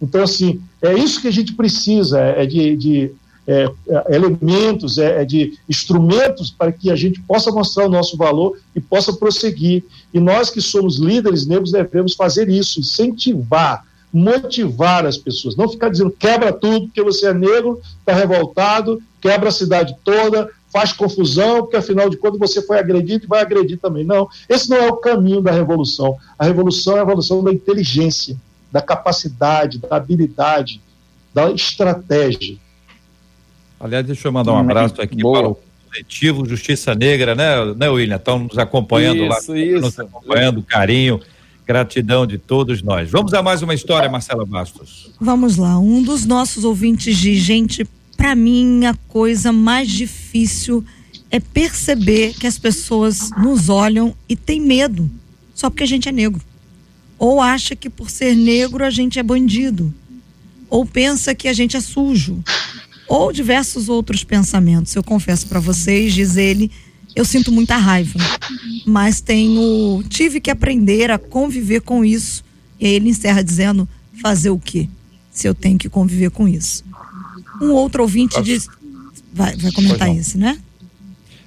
[SPEAKER 6] Então, assim, é isso que a gente precisa, é de, de é, é, elementos, é, é, de instrumentos para que a gente possa mostrar o nosso valor e possa prosseguir. E nós que somos líderes negros devemos fazer isso, incentivar, motivar as pessoas, não ficar dizendo quebra tudo porque você é negro, está revoltado, quebra a cidade toda, faz confusão, porque afinal de contas você foi agredido e vai agredir também. Não, esse não é o caminho da revolução. A revolução é a revolução da inteligência, da capacidade, da habilidade, da estratégia.
[SPEAKER 1] Aliás, deixa eu mandar um abraço aqui Boa. para o coletivo Justiça Negra, né, né William? Estão nos acompanhando
[SPEAKER 2] isso,
[SPEAKER 1] lá,
[SPEAKER 2] isso.
[SPEAKER 1] nos acompanhando, carinho, gratidão de todos nós. Vamos a mais uma história, Marcela Bastos.
[SPEAKER 3] Vamos lá. Um dos nossos ouvintes diz, gente, para mim a coisa mais difícil é perceber que as pessoas nos olham e têm medo, só porque a gente é negro. Ou acha que por ser negro a gente é bandido. Ou pensa que a gente é sujo ou diversos outros pensamentos. Eu confesso para vocês, diz ele, eu sinto muita raiva, mas tenho tive que aprender a conviver com isso. E aí ele encerra dizendo: fazer o quê? Se eu tenho que conviver com isso. Um outro ouvinte Pastor, diz, vai, vai comentar isso, né?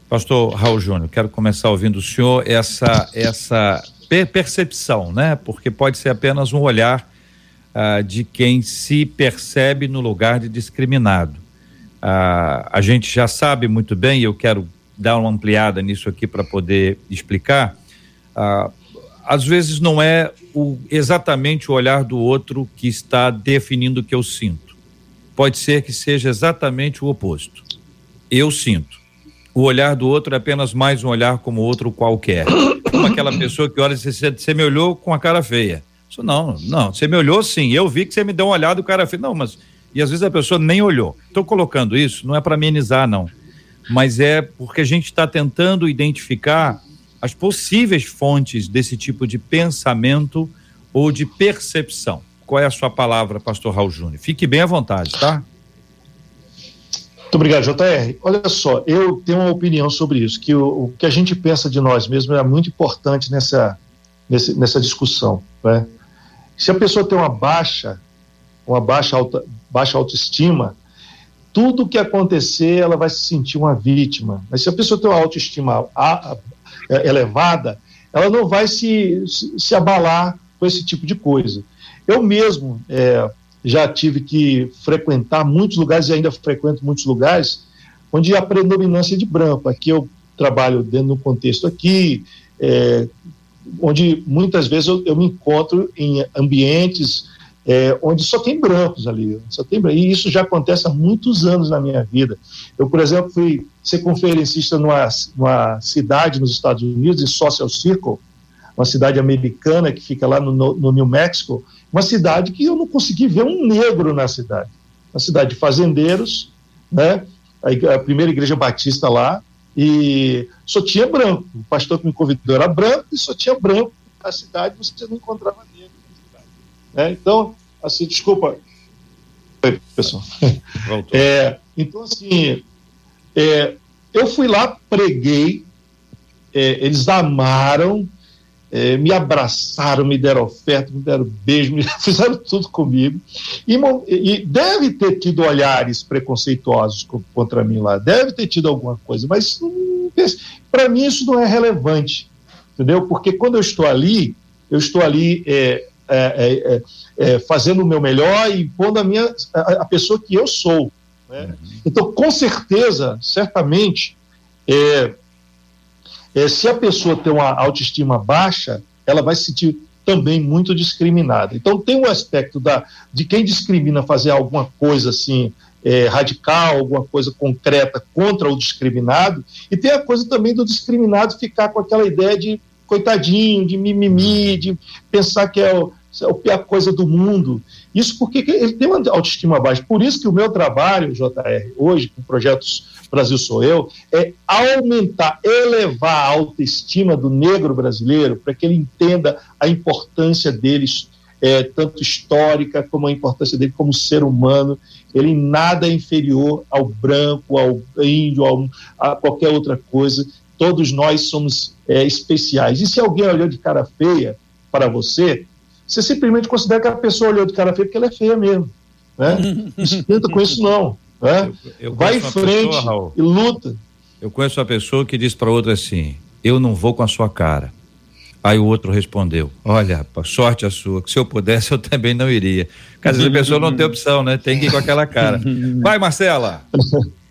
[SPEAKER 1] Pastor Raul Júnior, quero começar ouvindo o senhor essa essa percepção, né? Porque pode ser apenas um olhar uh, de quem se percebe no lugar de discriminado. Ah, a gente já sabe muito bem, e eu quero dar uma ampliada nisso aqui para poder explicar. Ah, às vezes não é o, exatamente o olhar do outro que está definindo o que eu sinto. Pode ser que seja exatamente o oposto. Eu sinto. O olhar do outro é apenas mais um olhar como outro qualquer. Como aquela pessoa que olha e diz, você me olhou com a cara feia. Isso não, não, você me olhou sim, eu vi que você me deu uma olhada e o cara feio. Não, mas. E às vezes a pessoa nem olhou. Estou colocando isso, não é para amenizar, não. Mas é porque a gente está tentando identificar as possíveis fontes desse tipo de pensamento ou de percepção. Qual é a sua palavra, pastor Raul Júnior? Fique bem à vontade, tá?
[SPEAKER 6] Muito obrigado, JR. Olha só, eu tenho uma opinião sobre isso, que o, o que a gente pensa de nós mesmos é muito importante nessa, nessa, discussão. Né? Se a pessoa tem uma baixa, uma baixa, alta, baixa autoestima, tudo que acontecer, ela vai se sentir uma vítima. Mas se a pessoa tem uma autoestima é, elevada, ela não vai se, se, abalar com esse tipo de coisa. Eu mesmo é, já tive que frequentar muitos lugares e ainda frequento muitos lugares onde há predominância de branco. Aqui eu trabalho dentro do contexto aqui, é, onde muitas vezes eu, eu, me encontro em ambientes é, onde só tem brancos ali, só tem e isso já acontece há muitos anos na minha vida. Eu, por exemplo, fui ser conferencista numa, numa cidade nos Estados Unidos, em Social Circle, uma cidade americana que fica lá no, no New Mexico, uma cidade que eu não consegui ver um negro na cidade. Uma cidade de fazendeiros, né? a, primeira igreja batista lá, e só tinha branco. O pastor que me convidou era branco e só tinha branco na cidade, você não encontrava. Né? Então, assim, desculpa. Oi, pessoal. É, então, assim, é, eu fui lá, preguei, é, eles amaram, é, me abraçaram, me deram oferta, me deram beijo, me fizeram tudo comigo. E, e, deve ter tido olhares preconceituosos contra mim lá, deve ter tido alguma coisa, mas para mim isso não é relevante, entendeu? Porque quando eu estou ali, eu estou ali é, é, é, é fazendo o meu melhor e pondo a, minha, a, a pessoa que eu sou. Né? Uhum. Então, com certeza, certamente, é, é, se a pessoa tem uma autoestima baixa, ela vai se sentir também muito discriminada. Então, tem um aspecto da, de quem discrimina fazer alguma coisa assim. É, radical, alguma coisa concreta contra o discriminado, e tem a coisa também do discriminado ficar com aquela ideia de coitadinho, de mimimi, de pensar que é o, é a pior coisa do mundo. Isso porque ele tem uma autoestima baixa. Por isso que o meu trabalho, JR, hoje, com projetos Brasil Sou Eu, é aumentar, elevar a autoestima do negro brasileiro para que ele entenda a importância deles, é, tanto histórica como a importância dele como ser humano. Ele nada é inferior ao branco, ao índio, ao, a qualquer outra coisa. Todos nós somos é, especiais. E se alguém olhou de cara feia para você, você simplesmente considera que a pessoa olhou de cara feia porque ela é feia mesmo. Né? Não esquenta com isso, não. Né? Eu, eu Vai em frente pessoa, e luta.
[SPEAKER 1] Eu conheço uma pessoa que diz para outra assim: Eu não vou com a sua cara. Aí o outro respondeu: Olha, sorte a sua, que se eu pudesse eu também não iria. Caso a pessoa não tem opção, né? Tem que ir com aquela cara. Vai, Marcela.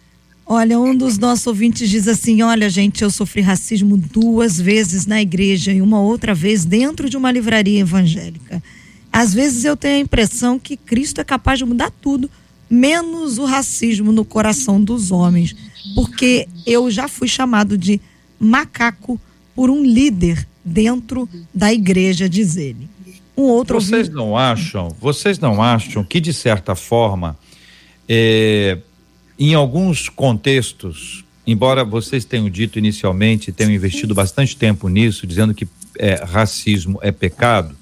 [SPEAKER 3] Olha, um dos nossos ouvintes diz assim: Olha, gente, eu sofri racismo duas vezes na igreja e uma outra vez dentro de uma livraria evangélica. Às vezes eu tenho a impressão que Cristo é capaz de mudar tudo, menos o racismo no coração dos homens, porque eu já fui chamado de macaco por um líder dentro da igreja, diz ele.
[SPEAKER 1] Um outro vocês ouvinte... não acham? Vocês não acham que de certa forma é, em alguns contextos, embora vocês tenham dito inicialmente, tenham investido bastante tempo nisso, dizendo que é, racismo é pecado,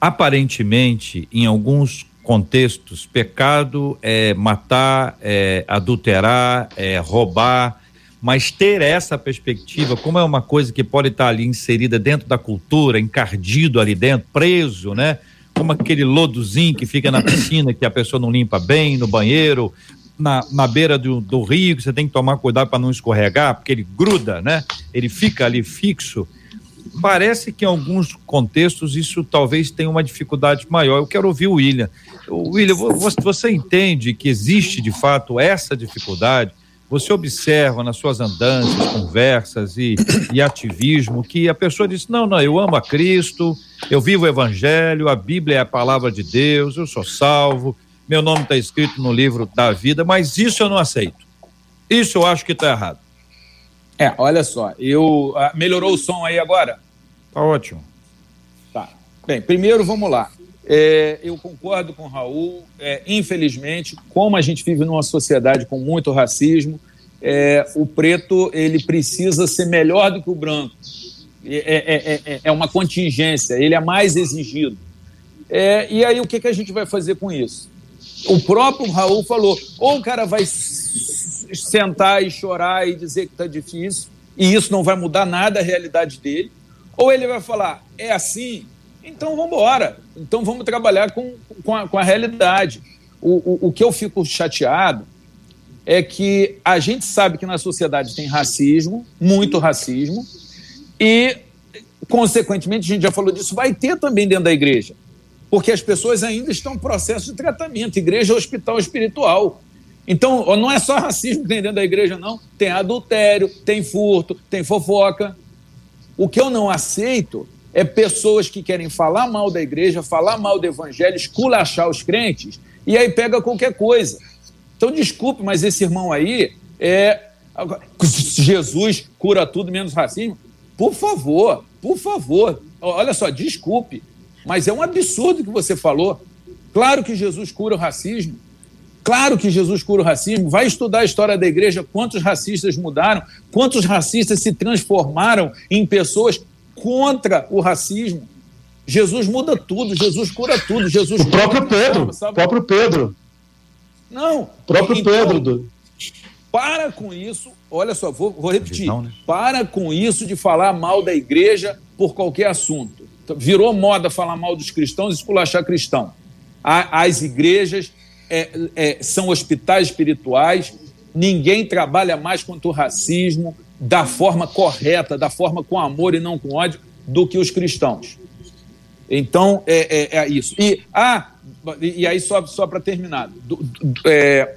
[SPEAKER 1] aparentemente, em alguns contextos, pecado é matar, é adulterar, é roubar, mas ter essa perspectiva, como é uma coisa que pode estar ali inserida dentro da cultura, encardido ali dentro, preso, né? Como aquele lodozinho que fica na piscina que a pessoa não limpa bem, no banheiro, na, na beira do, do rio, que você tem que tomar cuidado para não escorregar, porque ele gruda, né? Ele fica ali fixo. Parece que em alguns contextos isso talvez tenha uma dificuldade maior. Eu quero ouvir o William. William, você entende que existe de fato essa dificuldade? você observa nas suas andanças, conversas e, e ativismo que a pessoa diz: não, não, eu amo a Cristo, eu vivo o Evangelho, a Bíblia é a palavra de Deus, eu sou salvo, meu nome está escrito no livro da vida, mas isso eu não aceito. Isso eu acho que está errado.
[SPEAKER 4] É, olha só, eu ah, melhorou o som aí agora?
[SPEAKER 1] Tá ótimo.
[SPEAKER 4] Tá. Bem, primeiro vamos lá. É, eu concordo com o Raul. É, infelizmente, como a gente vive numa sociedade com muito racismo, é, o preto ele precisa ser melhor do que o branco. É, é, é, é uma contingência, ele é mais exigido. e aí, o que, que a gente vai fazer com isso? O próprio Raul falou: ou o cara vai sentar e chorar e dizer que está difícil, e isso não vai mudar nada a realidade dele, ou ele vai falar: é assim, então vamos embora. Então vamos trabalhar com, com, a, com a realidade. O, o, o que eu fico chateado é que a gente sabe que na sociedade tem racismo, muito racismo, e, consequentemente, a gente já falou disso, vai ter também dentro da igreja. Porque as pessoas ainda estão em processo de tratamento. Igreja é hospital espiritual. Então, não é só racismo que tem dentro da igreja, não. Tem adultério, tem furto, tem fofoca. O que eu não aceito é pessoas que querem falar mal da igreja, falar mal do evangelho, esculachar os crentes, e aí pega qualquer coisa. Então, desculpe, mas esse irmão aí é. Jesus cura tudo menos racismo. Por favor, por favor. Olha só, desculpe, mas é um absurdo que você falou. Claro que Jesus cura o racismo. Claro que Jesus cura o racismo. Vai estudar a história da igreja, quantos racistas mudaram, quantos racistas se transformaram em pessoas contra o racismo. Jesus muda tudo, Jesus cura tudo, Jesus.
[SPEAKER 6] O próprio Pedro, o próprio Pedro.
[SPEAKER 4] Não. O
[SPEAKER 6] próprio então, Pedro. Do...
[SPEAKER 4] Para com isso, olha só, vou, vou repetir. Não, né? Para com isso de falar mal da igreja por qualquer assunto. Virou moda falar mal dos cristãos e esculachar cristão. As igrejas é, é, são hospitais espirituais, ninguém trabalha mais contra o racismo, da forma correta, da forma com amor e não com ódio, do que os cristãos. Então, é, é, é isso. E, ah, e aí, só, só para terminar. Do, do, é,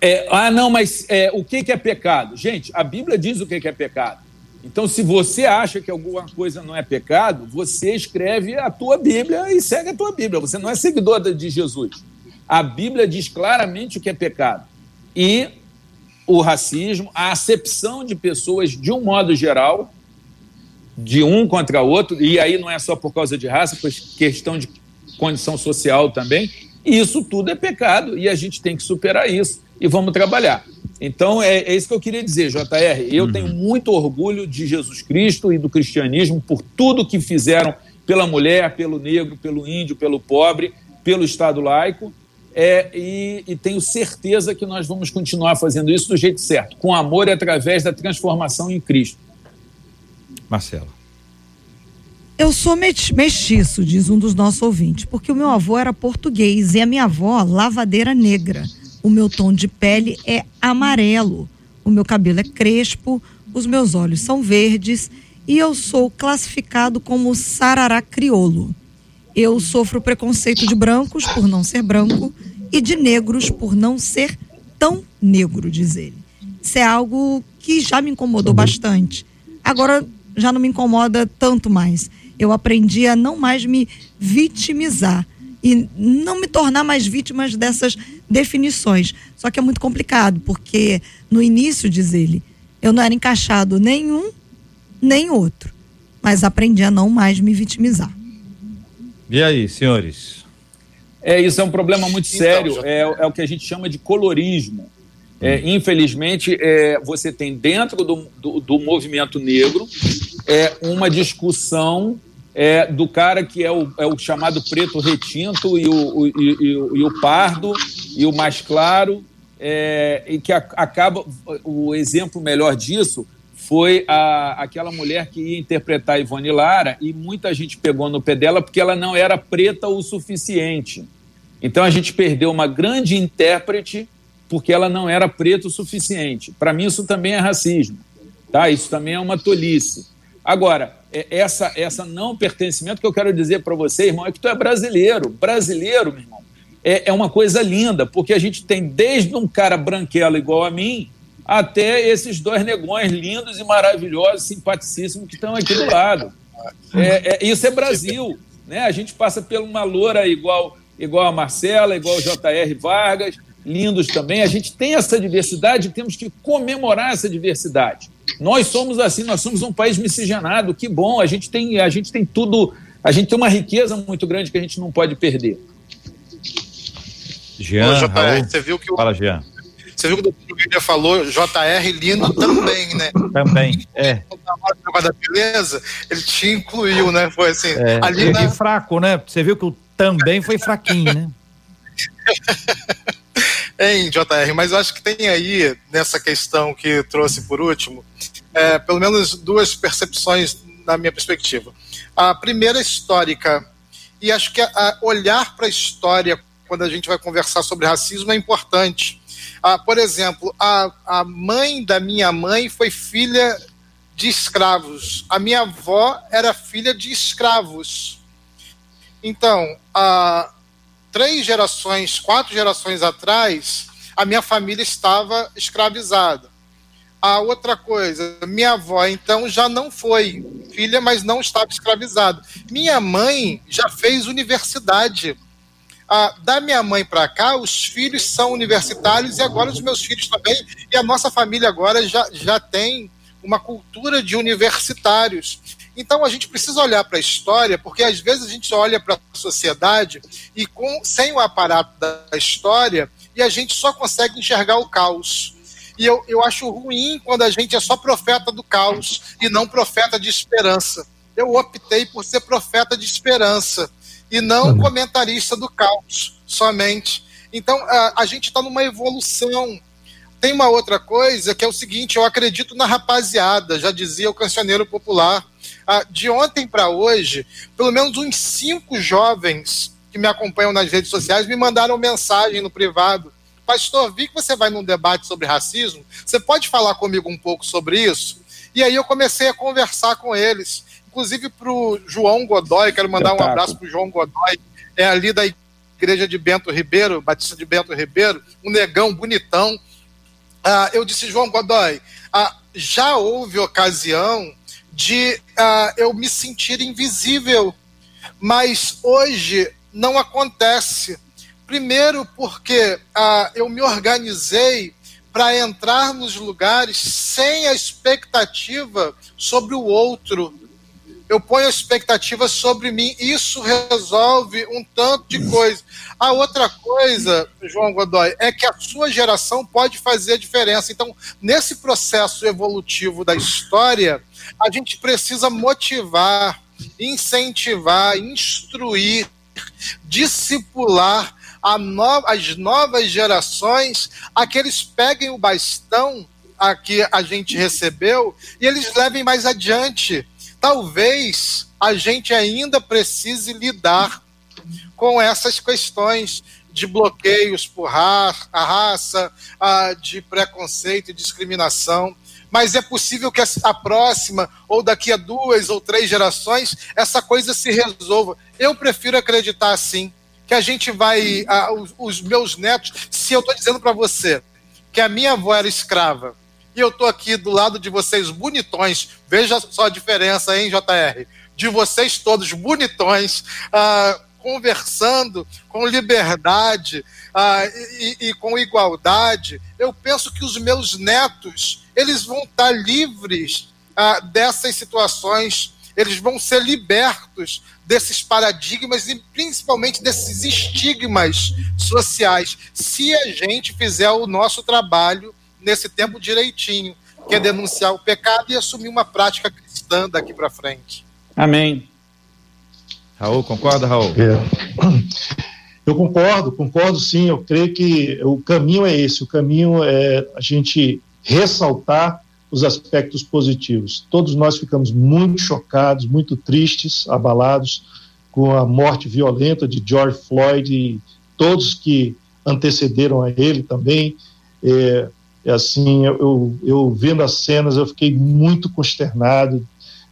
[SPEAKER 4] é, ah, não, mas é, o que, que é pecado? Gente, a Bíblia diz o que, que é pecado. Então, se você acha que alguma coisa não é pecado, você escreve a tua Bíblia e segue a tua Bíblia. Você não é seguidor de Jesus. A Bíblia diz claramente o que é pecado. E o racismo, a acepção de pessoas de um modo geral, de um contra outro, e aí não é só por causa de raça, por questão de condição social também. Isso tudo é pecado e a gente tem que superar isso e vamos trabalhar. Então é, é isso que eu queria dizer, JR. Eu uhum. tenho muito orgulho de Jesus Cristo e do cristianismo por tudo que fizeram pela mulher, pelo negro, pelo índio, pelo pobre, pelo Estado laico é, e, e, tenho certeza que nós vamos continuar fazendo isso do jeito certo, com amor e através da transformação em Cristo.
[SPEAKER 1] Marcelo.
[SPEAKER 3] Eu sou mestiço, diz um dos nossos ouvintes, porque o meu avô era português e a minha avó lavadeira negra. O meu tom de pele é amarelo, o meu cabelo é crespo, os meus olhos são verdes e eu sou classificado como sarará criolo. Eu sofro preconceito de brancos por não ser branco e de negros por não ser tão negro, diz ele. Isso é algo que já me incomodou bastante. Agora já não me incomoda tanto mais. Eu aprendi a não mais me vitimizar e não me tornar mais vítima dessas definições. Só que é muito complicado, porque no início, diz ele, eu não era encaixado nenhum nem outro. Mas aprendi a não mais me vitimizar.
[SPEAKER 1] E aí, senhores?
[SPEAKER 4] É, isso é um problema muito então, sério. Já... É, é, o que a gente chama de colorismo. É, hum. infelizmente, é, você tem dentro do, do, do, movimento negro é, uma discussão é, do cara que é o, é o chamado preto retinto e o, o, e, e, e o pardo e o mais claro, é, e que a, acaba. O exemplo melhor disso foi a, aquela mulher que ia interpretar Ivone Lara e muita gente pegou no pé dela porque ela não era preta o suficiente. Então a gente perdeu uma grande intérprete porque ela não era preta o suficiente. Para mim isso também é racismo, tá? Isso também é uma tolice. Agora, essa essa não pertencimento que eu quero dizer para você, irmão, é que tu é brasileiro. Brasileiro, meu irmão, é, é uma coisa linda, porque a gente tem desde um cara branquelo igual a mim, até esses dois negões lindos e maravilhosos, simpaticíssimos, que estão aqui do lado. É, é, isso é Brasil. Né? A gente passa por uma loura igual, igual a Marcela, igual o J.R. Vargas, lindos também. A gente tem essa diversidade e temos que comemorar essa diversidade. Nós somos assim, nós somos um país miscigenado, que bom, a gente tem, a gente tem tudo, a gente tem uma riqueza muito grande que a gente não pode perder.
[SPEAKER 1] Jean, Ô, JR, você viu que o... Fala, Jean.
[SPEAKER 5] Você viu que o doutor falou, JR lindo também, né?
[SPEAKER 1] Também, é.
[SPEAKER 5] Da beleza, ele te incluiu, né? Foi assim.
[SPEAKER 1] É, ali na... fraco, né? Você viu que o também foi fraquinho, né?
[SPEAKER 5] em JR, mas eu acho que tem aí, nessa questão que trouxe por último, é, pelo menos duas percepções na minha perspectiva. A primeira é histórica, e acho que a, a olhar para a história quando a gente vai conversar sobre racismo, é importante. Ah, por exemplo, a, a mãe da minha mãe foi filha de escravos. A minha avó era filha de escravos. Então, há três gerações, quatro gerações atrás, a minha família estava escravizada. A outra coisa, minha avó então já não foi filha, mas não estava escravizada. Minha mãe já fez universidade ah, da minha mãe para cá, os filhos são universitários e agora os meus filhos também. E a nossa família agora já, já tem uma cultura de universitários. Então a gente precisa olhar para a história, porque às vezes a gente olha para a sociedade e com, sem o aparato da história e a gente só consegue enxergar o caos. E eu, eu acho ruim quando a gente é só profeta do caos e não profeta de esperança. Eu optei por ser profeta de esperança e não comentarista do caos somente. Então, a, a gente está numa evolução. Tem uma outra coisa que é o seguinte: eu acredito na rapaziada, já dizia o cancioneiro popular. Ah, de ontem para hoje, pelo menos uns cinco jovens que me acompanham nas redes sociais me mandaram mensagem no privado. Pastor, vi que você vai num debate sobre racismo. Você pode falar comigo um pouco sobre isso? E aí eu comecei a conversar com eles inclusive para o João Godoy, quero mandar um abraço para o João Godoy, é ali da igreja de Bento Ribeiro, Batista de Bento Ribeiro, um negão bonitão. Ah, eu disse, João Godoy, ah, já houve ocasião de ah, eu me sentir invisível, mas hoje não acontece. Primeiro, porque ah, eu me organizei para entrar nos lugares sem a expectativa sobre o outro eu ponho expectativas sobre mim, isso resolve um tanto de coisa. A outra coisa, João Godoy, é que a sua geração pode fazer a diferença. Então, nesse processo evolutivo da história, a gente precisa motivar, incentivar, instruir, discipular no, as novas gerações a que eles peguem o bastão a que a gente recebeu e eles levem mais adiante talvez a gente ainda precise lidar com essas questões de bloqueios por ra a raça, a, de preconceito e discriminação. Mas é possível que a próxima, ou daqui a duas ou três gerações, essa coisa se resolva. Eu prefiro acreditar assim, que a gente vai. A, os, os meus netos, se eu estou dizendo para você que a minha avó era escrava, e eu estou aqui do lado de vocês bonitões. Veja só a diferença, hein, JR? De vocês todos bonitões, ah, conversando com liberdade ah, e, e, com igualdade. Eu penso que os meus netos eles vão estar livres ah, dessas situações. Eles vão ser libertos desses paradigmas e principalmente desses estigmas sociais, se a gente fizer o nosso trabalho nesse tempo direitinho, que é denunciar o pecado e assumir uma prática cristã daqui para frente.
[SPEAKER 1] Amém. Raul, concorda, Raul?
[SPEAKER 6] É. Eu concordo, concordo sim. Eu creio que o caminho é esse: o caminho é a gente ressaltar os aspectos positivos. Todos nós ficamos muito chocados, muito tristes, abalados com a morte violenta de George Floyd e todos que antecederam a ele também. É, é assim, eu, eu, vendo as cenas, eu fiquei muito consternado.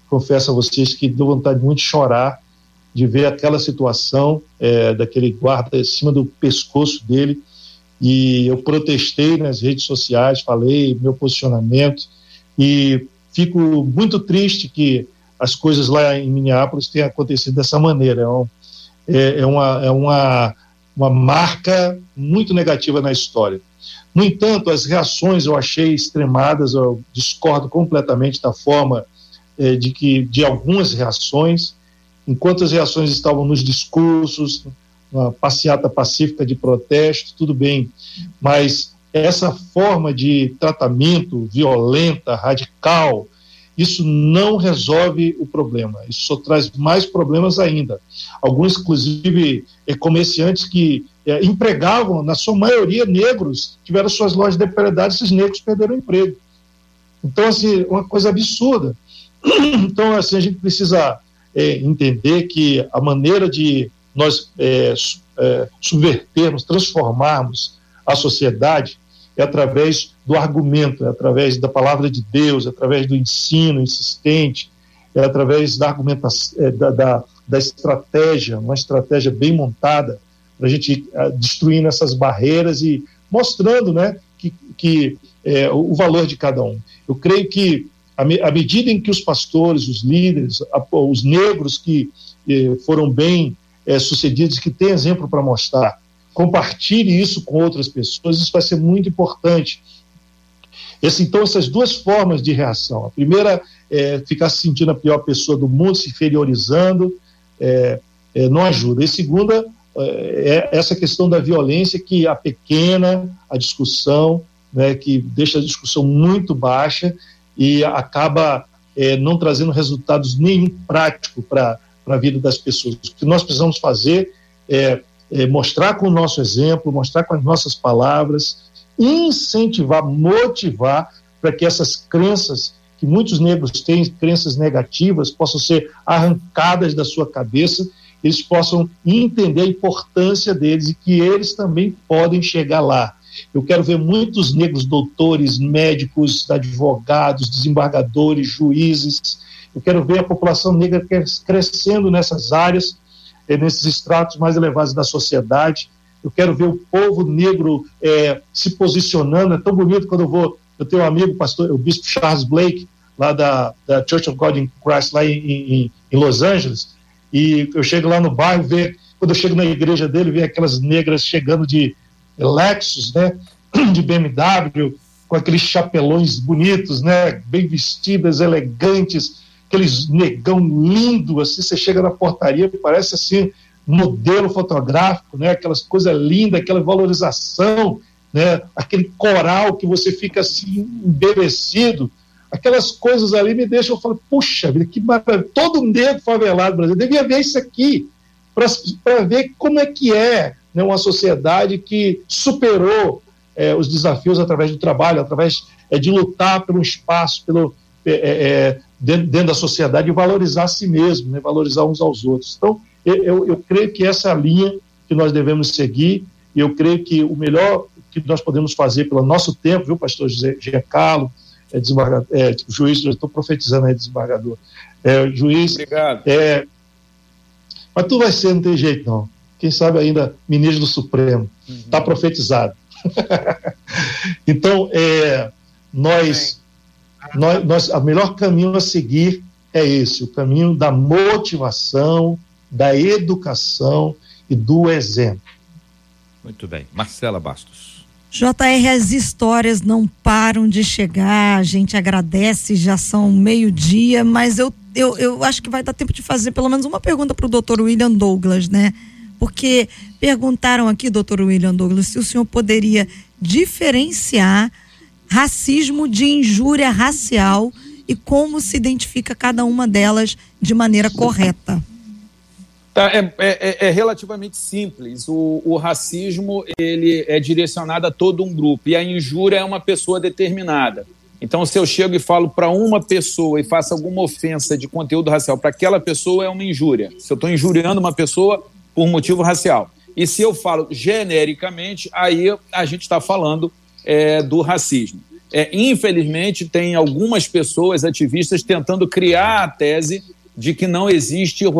[SPEAKER 6] Confesso a vocês que deu vontade muito de chorar. de ver aquela situação é, daquele guarda em cima do pescoço dele e eu protestei nas redes sociais, falei meu posicionamento e fico muito triste que as coisas lá em Minneapolis tenham acontecido dessa maneira. É, um, é, é uma, é uma, uma marca muito negativa na história. No entanto, as reações eu achei extremadas, eu discordo completamente da forma é, de que de algumas reações, enquanto as reações estavam nos discursos, uma passeata pacífica de protesto, tudo bem, mas essa forma de tratamento violenta, radical, isso não resolve o problema, isso só traz mais problemas ainda. Alguns, inclusive, é, comerciantes que é, empregavam, na sua maioria, negros, tiveram suas lojas depredadas, esses negros perderam o emprego. Então, assim, uma coisa absurda. Então, assim, a gente precisa é, entender que a maneira de nós é, é, subvertermos, transformarmos a sociedade é através do argumento, é através da palavra de Deus, é através do ensino insistente, é através da argumentação, é, da, da, da, estratégia, uma estratégia bem montada para a gente é, destruindo essas barreiras e mostrando, né, que, que é, o valor de cada um. Eu creio que à medida em que os pastores, os líderes, os negros que eh, foram bem eh, sucedidos, que têm exemplo para mostrar, compartilhe isso com outras pessoas, isso vai ser muito importante. Esse, então, essas duas formas de reação. A primeira é ficar se sentindo a pior pessoa do mundo, se inferiorizando, é, é, não ajuda. E segunda, é essa questão da violência que a pequena, a discussão, né, que deixa a discussão muito baixa e acaba é, não trazendo resultados nenhum prático para a vida das pessoas. O que nós precisamos fazer é é, mostrar com o nosso exemplo, mostrar com as nossas palavras, incentivar, motivar para que essas crenças que muitos negros têm, crenças negativas, possam ser arrancadas da sua cabeça, eles possam entender a importância deles e que eles também podem chegar lá. Eu quero ver muitos negros doutores, médicos, advogados, desembargadores, juízes. Eu quero ver a população negra crescendo nessas áreas é, nesses estratos mais elevados da sociedade. Eu quero ver o povo negro é, se posicionando. É tão bonito quando eu vou. Eu tenho um amigo, pastor, o bispo Charles Blake, lá da, da Church of God in Christ, lá em, em, em Los Angeles, e eu chego lá no bairro, ver, quando eu chego na igreja dele, ver aquelas negras chegando de Lexus, né, de BMW, com aqueles chapelões bonitos, né, bem vestidas, elegantes, aqueles negão lindo, assim, você chega na portaria, parece assim, modelo fotográfico, né? Aquelas coisas lindas, aquela valorização, né? Aquele coral que você fica assim, embevecido. Aquelas coisas ali me deixam, eu falo, puxa vida, que maravilha. Todo negro favelado Brasil devia ver isso aqui, para ver como é que é né, uma sociedade que superou é, os desafios através do trabalho, através é, de lutar pelo espaço, pelo, é, é, é dentro, dentro, da sociedade e valorizar a si mesmo, né, valorizar uns aos outros. Então, eu, eu creio que essa é a linha que nós devemos seguir e eu creio que o melhor que nós podemos fazer pelo nosso tempo, viu, pastor José Giancarlo, é, desembargador, é, juiz, estou profetizando aí, desembargador, é, juiz.
[SPEAKER 4] Obrigado.
[SPEAKER 6] É, mas tu vai ser, não tem jeito não. Quem sabe ainda ministro do Supremo. Está uhum. profetizado. então, é, nós nós, nós, o melhor caminho a seguir é esse, o caminho da motivação, da educação e do exemplo.
[SPEAKER 1] Muito bem. Marcela Bastos.
[SPEAKER 3] JR, as histórias não param de chegar, a gente agradece, já são meio-dia, mas eu, eu, eu acho que vai dar tempo de fazer pelo menos uma pergunta para o doutor William Douglas, né? Porque perguntaram aqui, doutor William Douglas, se o senhor poderia diferenciar racismo de injúria racial e como se identifica cada uma delas de maneira correta?
[SPEAKER 4] Tá, é, é, é, relativamente simples. O, o, racismo ele é direcionado a todo um grupo e a injúria é uma pessoa determinada. Então, se eu chego e falo para uma pessoa e faço alguma ofensa de conteúdo racial para aquela pessoa, é uma injúria. Se eu estou injuriando uma pessoa por motivo racial. E se eu falo genericamente, aí a gente está falando é, do racismo. É, infelizmente, tem algumas pessoas ativistas tentando criar a tese de que não existe o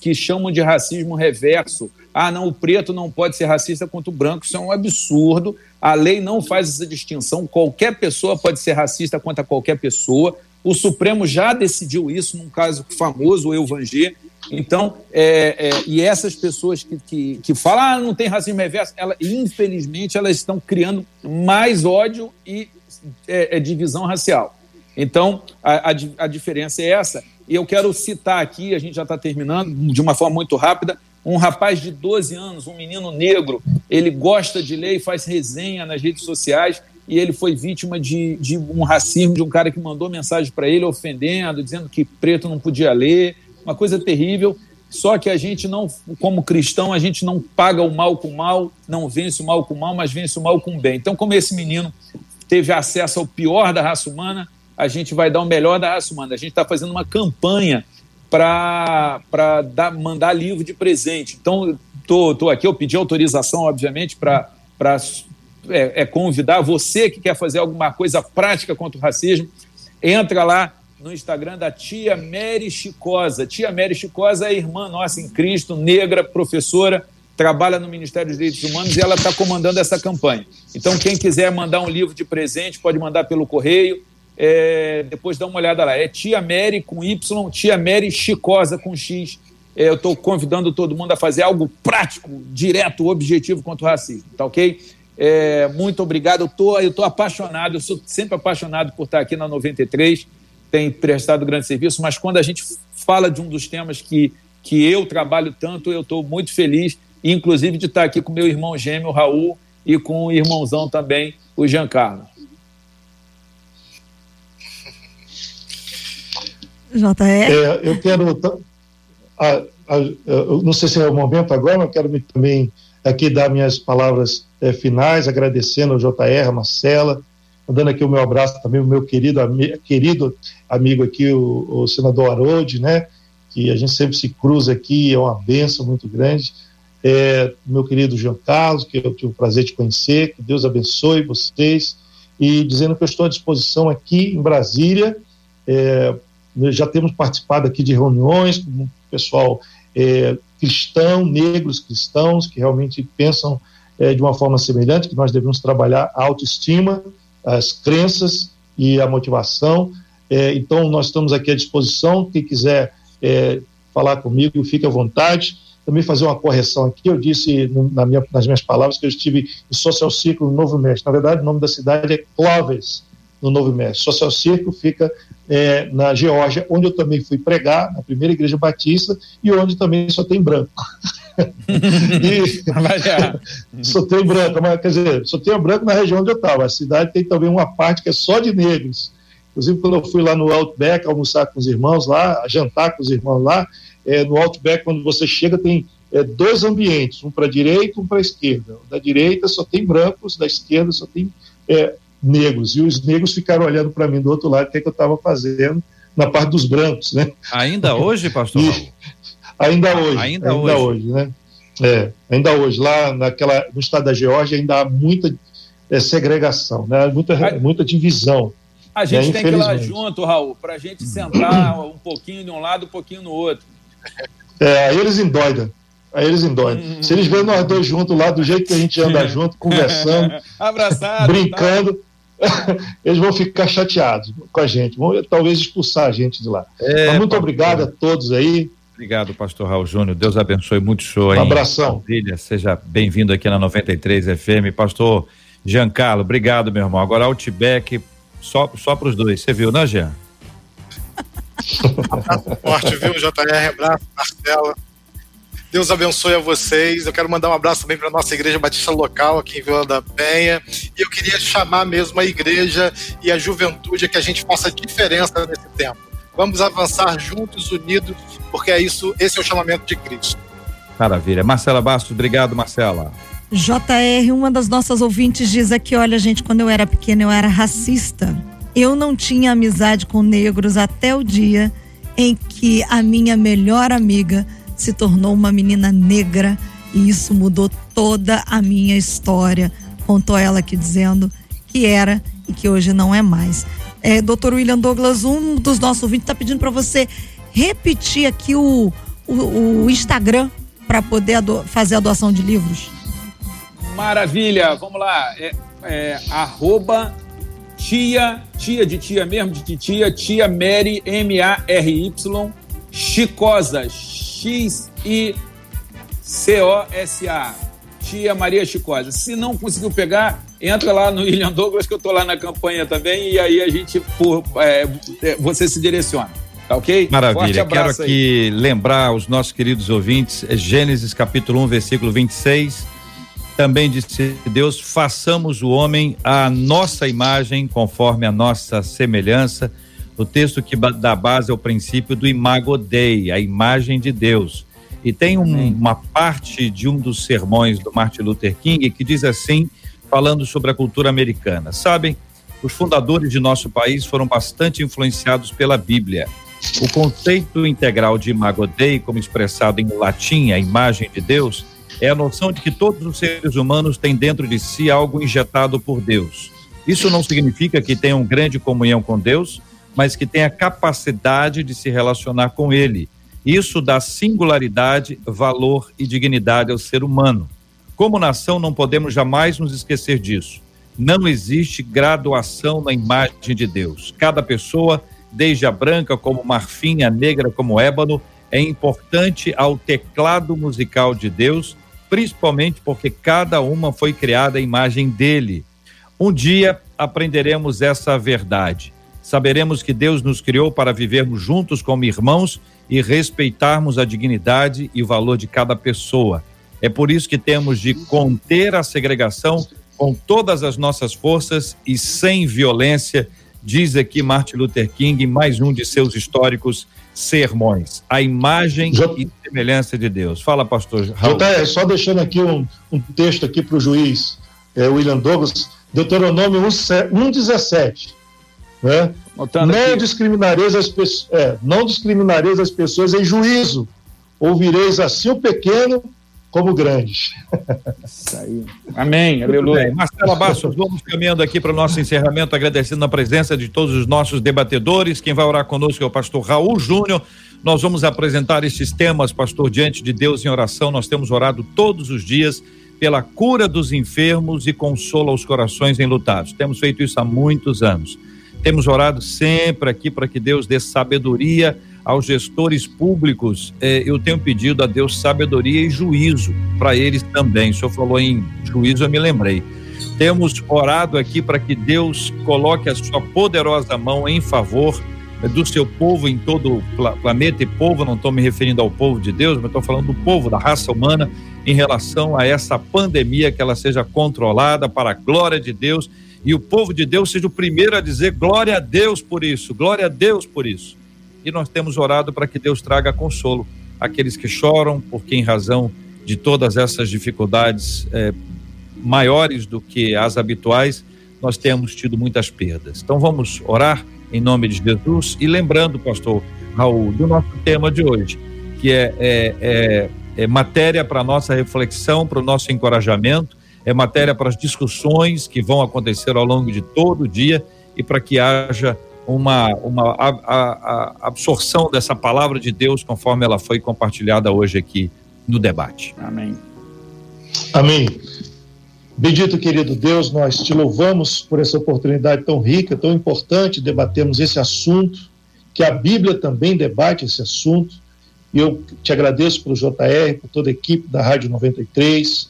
[SPEAKER 4] que chamam de racismo reverso. Ah, não, o preto não pode ser racista contra o branco. Isso é um absurdo. A lei não faz essa distinção. Qualquer pessoa pode ser racista contra qualquer pessoa. O Supremo já decidiu isso num caso famoso, o Evanger. Então, é, é, e essas pessoas que, que, que falam, ah, não tem racismo reverso, ela, infelizmente, elas estão criando mais ódio e é, é divisão racial. Então, a, a, a, diferença é essa. E eu quero citar aqui, a gente já está terminando, de uma forma muito rápida, um rapaz de 12 anos, um menino negro, ele gosta de ler e faz resenha nas redes sociais, e ele foi vítima de, de um racismo de um cara que mandou mensagem para ele ofendendo, dizendo que preto não podia ler, uma coisa terrível. Só que a gente não, como cristão, a gente não paga o mal com o mal, não vence o mal com o mal, mas vence o mal com o bem. Então, como esse menino teve acesso ao pior da raça humana, a gente vai dar o melhor da raça. A gente está fazendo uma campanha para mandar livro de presente. Então, tô, tô aqui, eu pedi autorização, obviamente, para é, é, convidar você que quer fazer alguma coisa prática contra o racismo, entra lá no Instagram da tia Mary Chicosa. Tia Mary Chicosa é irmã nossa em Cristo, negra, professora, trabalha no Ministério dos Direitos Humanos e ela está comandando essa campanha. Então, quem quiser mandar um livro de presente, pode mandar pelo correio. É, depois dá uma olhada lá. É Tia Mary com Y, Tia Mary Chicosa com X. É, eu estou convidando todo mundo a fazer algo prático, direto, objetivo contra o racismo, tá ok? É, muito obrigado. Eu tô, estou tô apaixonado, eu sou sempre apaixonado por estar aqui na 93 tem prestado grande serviço, mas quando a gente fala de um dos temas que, que eu trabalho tanto, eu estou muito feliz, inclusive de estar aqui com meu irmão gêmeo, Raul, e com o irmãozão também, o Giancarlo.
[SPEAKER 3] JR?
[SPEAKER 6] É, eu quero. A, a, eu não sei se é o momento agora, mas quero também aqui dar minhas palavras é, finais, agradecendo ao JR, Marcela, mandando aqui o meu abraço também, o meu querido, ami querido amigo aqui, o, o senador Haroldi, né? Que a gente sempre se cruza aqui, é uma benção muito grande. É, meu querido João Carlos, que eu tive o prazer de conhecer, que Deus abençoe vocês, e dizendo que eu estou à disposição aqui em Brasília. É, já temos participado aqui de reuniões com o pessoal é, cristão, negros cristãos, que realmente pensam é, de uma forma semelhante, que nós devemos trabalhar a autoestima, as crenças e a motivação. É, então, nós estamos aqui à disposição. Quem quiser é, falar comigo, fique à vontade. Também fazer uma correção aqui. Eu disse na minha, nas minhas palavras que eu estive em Social Círculo no Novo México. Na verdade, o nome da cidade é Clovis, no Novo México. Social Círculo fica é, na Geórgia, onde eu também fui pregar, na primeira igreja batista, e onde também só tem branco. e, só tem branco, mas, quer dizer, só tem branco na região onde eu estava. A cidade tem também uma parte que é só de negros. Inclusive, quando eu fui lá no Outback almoçar com os irmãos lá, jantar com os irmãos lá, é, no Outback, quando você chega, tem é, dois ambientes, um para a direita e um para a esquerda. Da direita só tem brancos, da esquerda só tem é, negros. E os negros ficaram olhando para mim do outro lado, o que, é que eu estava fazendo na parte dos brancos, né?
[SPEAKER 1] Ainda hoje, pastor? E,
[SPEAKER 6] Ainda hoje. Ainda, ainda hoje. hoje. né? É, ainda hoje. Lá naquela, no estado da Geórgia ainda há muita é, segregação, né? muita, a, muita divisão.
[SPEAKER 4] A gente né? tem que ir lá junto, Raul, para a gente sentar um pouquinho de um lado, um pouquinho no outro.
[SPEAKER 6] É, aí eles endoidam. Aí eles endoidam. Hum. Se eles verem nós dois juntos lá, do jeito que a gente anda junto, conversando,
[SPEAKER 4] Abraçado,
[SPEAKER 6] brincando, tá. eles vão ficar chateados com a gente, vão talvez expulsar a gente de lá. É, Mas muito obrigado a todos aí.
[SPEAKER 1] Obrigado, pastor Raul Júnior. Deus abençoe muito o show.
[SPEAKER 6] Um abração.
[SPEAKER 1] Brasília. Seja bem-vindo aqui na 93 FM. Pastor Giancarlo, obrigado, meu irmão. Agora Outback, só, só para os dois. Você viu, né, Jean?
[SPEAKER 5] Forte, viu, JR? Abraço, Marcela. Deus abençoe a vocês. Eu quero mandar um abraço também para a nossa igreja batista local aqui em Vila da Penha. E eu queria chamar mesmo a igreja e a juventude a que a gente faça diferença nesse tempo. Vamos avançar juntos, unidos, porque é isso, esse é o chamamento de Cristo.
[SPEAKER 1] Maravilha. Marcela Bastos, obrigado, Marcela.
[SPEAKER 3] JR, uma das nossas ouvintes diz aqui: olha, gente, quando eu era pequena eu era racista. Eu não tinha amizade com negros até o dia em que a minha melhor amiga se tornou uma menina negra e isso mudou toda a minha história. Contou ela aqui dizendo que era e que hoje não é mais. É, Dr. William Douglas, um dos nossos ouvintes está pedindo para você repetir aqui o, o, o Instagram para poder fazer a doação de livros?
[SPEAKER 4] Maravilha, vamos lá. É, é, arroba tia, tia de tia mesmo, de tia, tia Mary, M-A-R-Y, Chicosa, X-I-C-O-S-A. Tia Maria Chicosa. Se não conseguiu pegar, entra lá no William Douglas, que eu tô lá na campanha também, e aí a gente, por, é, é você se direciona. Tá ok?
[SPEAKER 1] Maravilha. Quero aqui aí. lembrar os nossos queridos ouvintes, é Gênesis capítulo 1, versículo 26. Também disse Deus: façamos o homem à nossa imagem, conforme a nossa semelhança. O texto que dá base ao princípio do imago Dei, a imagem de Deus. E tem um, uma parte de um dos sermões do Martin Luther King que diz assim, falando sobre a cultura americana. Sabem, os fundadores de nosso país foram bastante influenciados pela Bíblia. O conceito integral de imago Dei, como expressado em latim, a imagem de Deus, é a noção de que todos os seres humanos têm dentro de si algo injetado por Deus. Isso não significa que tenham grande comunhão com Deus, mas que tenha capacidade de se relacionar com Ele. Isso dá singularidade, valor e dignidade ao ser humano. Como nação, não podemos jamais nos esquecer disso. Não existe graduação na imagem de Deus. Cada pessoa desde a branca como marfim, a negra como ébano, é importante ao teclado musical de Deus, principalmente porque cada uma foi criada à imagem dele. Um dia aprenderemos essa verdade. Saberemos que Deus nos criou para vivermos juntos como irmãos e respeitarmos a dignidade e o valor de cada pessoa. É por isso que temos de conter a segregação com todas as nossas forças e sem violência diz aqui Martin Luther King em mais um de seus históricos sermões. A imagem J... e semelhança de Deus. Fala, pastor
[SPEAKER 6] Raul. JR, só deixando aqui um, um texto aqui para o juiz é, William Douglas, Deuteronômio 1,17. Né? Não discriminareis, as pessoas, é, não discriminareis as pessoas em juízo. Ouvireis assim o pequeno como grandes.
[SPEAKER 4] Isso aí. Amém, aleluia.
[SPEAKER 1] Marcela Bastos, vamos caminhando aqui para o nosso encerramento, agradecendo a presença de todos os nossos debatedores. Quem vai orar conosco é o pastor Raul Júnior. Nós vamos apresentar esses temas, pastor, diante de Deus em oração. Nós temos orado todos os dias pela cura dos enfermos e consola os corações enlutados. Temos feito isso há muitos anos. Temos orado sempre aqui para que Deus dê sabedoria aos gestores públicos, eh, eu tenho pedido a Deus sabedoria e juízo para eles também. O senhor falou em juízo, eu me lembrei. Temos orado aqui para que Deus coloque a sua poderosa mão em favor eh, do seu povo em todo o planeta, e povo, não estou me referindo ao povo de Deus, mas estou falando do povo, da raça humana, em relação a essa pandemia, que ela seja controlada para a glória de Deus e o povo de Deus seja o primeiro a dizer glória a Deus por isso, glória a Deus por isso e nós temos orado para que Deus traga consolo àqueles que choram, porque em razão de todas essas dificuldades é, maiores do que as habituais, nós temos tido muitas perdas. Então vamos orar em nome de Jesus e lembrando, pastor Raul, do nosso tema de hoje, que é, é, é, é matéria para nossa reflexão, para o nosso encorajamento, é matéria para as discussões que vão acontecer ao longo de todo o dia e para que haja uma, uma a, a, a absorção dessa palavra de Deus conforme ela foi compartilhada hoje aqui no debate.
[SPEAKER 4] Amém.
[SPEAKER 6] Amém. Bendito querido Deus, nós te louvamos por essa oportunidade tão rica, tão importante, debatermos esse assunto, que a Bíblia também debate esse assunto. E eu te agradeço pelo JR, por toda a equipe da Rádio 93,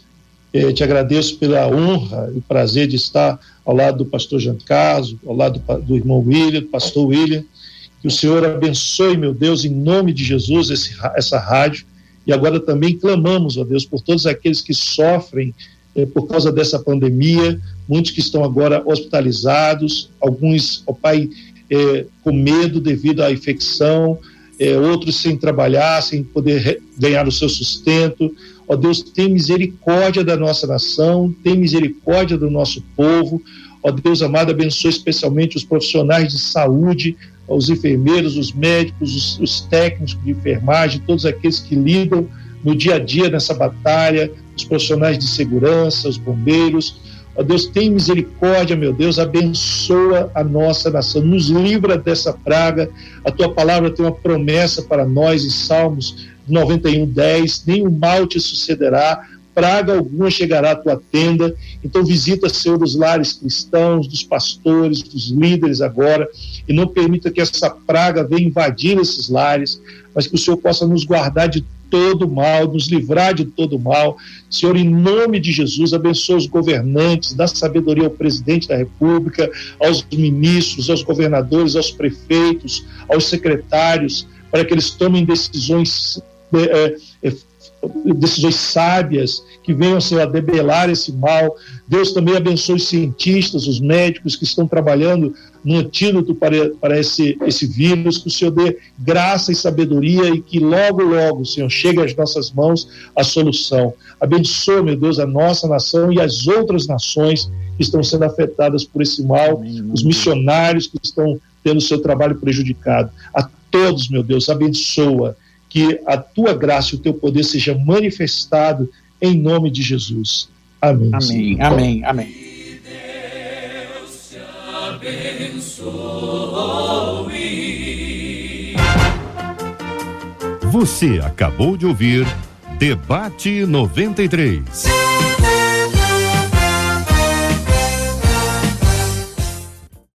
[SPEAKER 6] eh, te agradeço pela honra e prazer de estar ao lado do pastor Giancarlo, ao lado do, do irmão William, do pastor William. Que o Senhor abençoe, meu Deus, em nome de Jesus, esse, essa rádio. E agora também clamamos, ó Deus, por todos aqueles que sofrem eh, por causa dessa pandemia, muitos que estão agora hospitalizados, alguns, ó Pai, eh, com medo devido à infecção, eh, outros sem trabalhar, sem poder ganhar o seu sustento. Ó Deus, tem misericórdia da nossa nação, tem misericórdia do nosso povo. Ó Deus amado, abençoe especialmente os profissionais de saúde, os enfermeiros, os médicos, os, os técnicos de enfermagem, todos aqueles que lidam no dia a dia nessa batalha, os profissionais de segurança, os bombeiros. Ó Deus, tem misericórdia, meu Deus, abençoa a nossa nação, nos livra dessa praga. A tua palavra tem uma promessa para nós em Salmos 91, 10: nenhum mal te sucederá, praga alguma chegará à tua tenda. Então, visita, Senhor, os lares cristãos, dos pastores, dos líderes agora, e não permita que essa praga venha invadir esses lares, mas que o Senhor possa nos guardar de todo mal, nos livrar de todo mal. Senhor, em nome de Jesus, abençoa os governantes, dá sabedoria ao presidente da República, aos ministros, aos governadores, aos prefeitos, aos secretários, para que eles tomem decisões decisões sábias que venham Senhor, a debelar esse mal. Deus também abençoe os cientistas, os médicos que estão trabalhando no antídoto para, para esse, esse vírus, que o Senhor dê graça e sabedoria e que logo, logo, Senhor, chegue às nossas mãos a solução. Abençoe, meu Deus, a nossa nação e as outras nações que estão sendo afetadas por esse mal, amém, os missionários que estão tendo seu trabalho prejudicado. A todos, meu Deus, abençoa que a tua graça e o teu poder seja manifestado em nome de Jesus. Amém.
[SPEAKER 2] Amém. Amém. Amém.
[SPEAKER 7] Você acabou de ouvir Debate 93.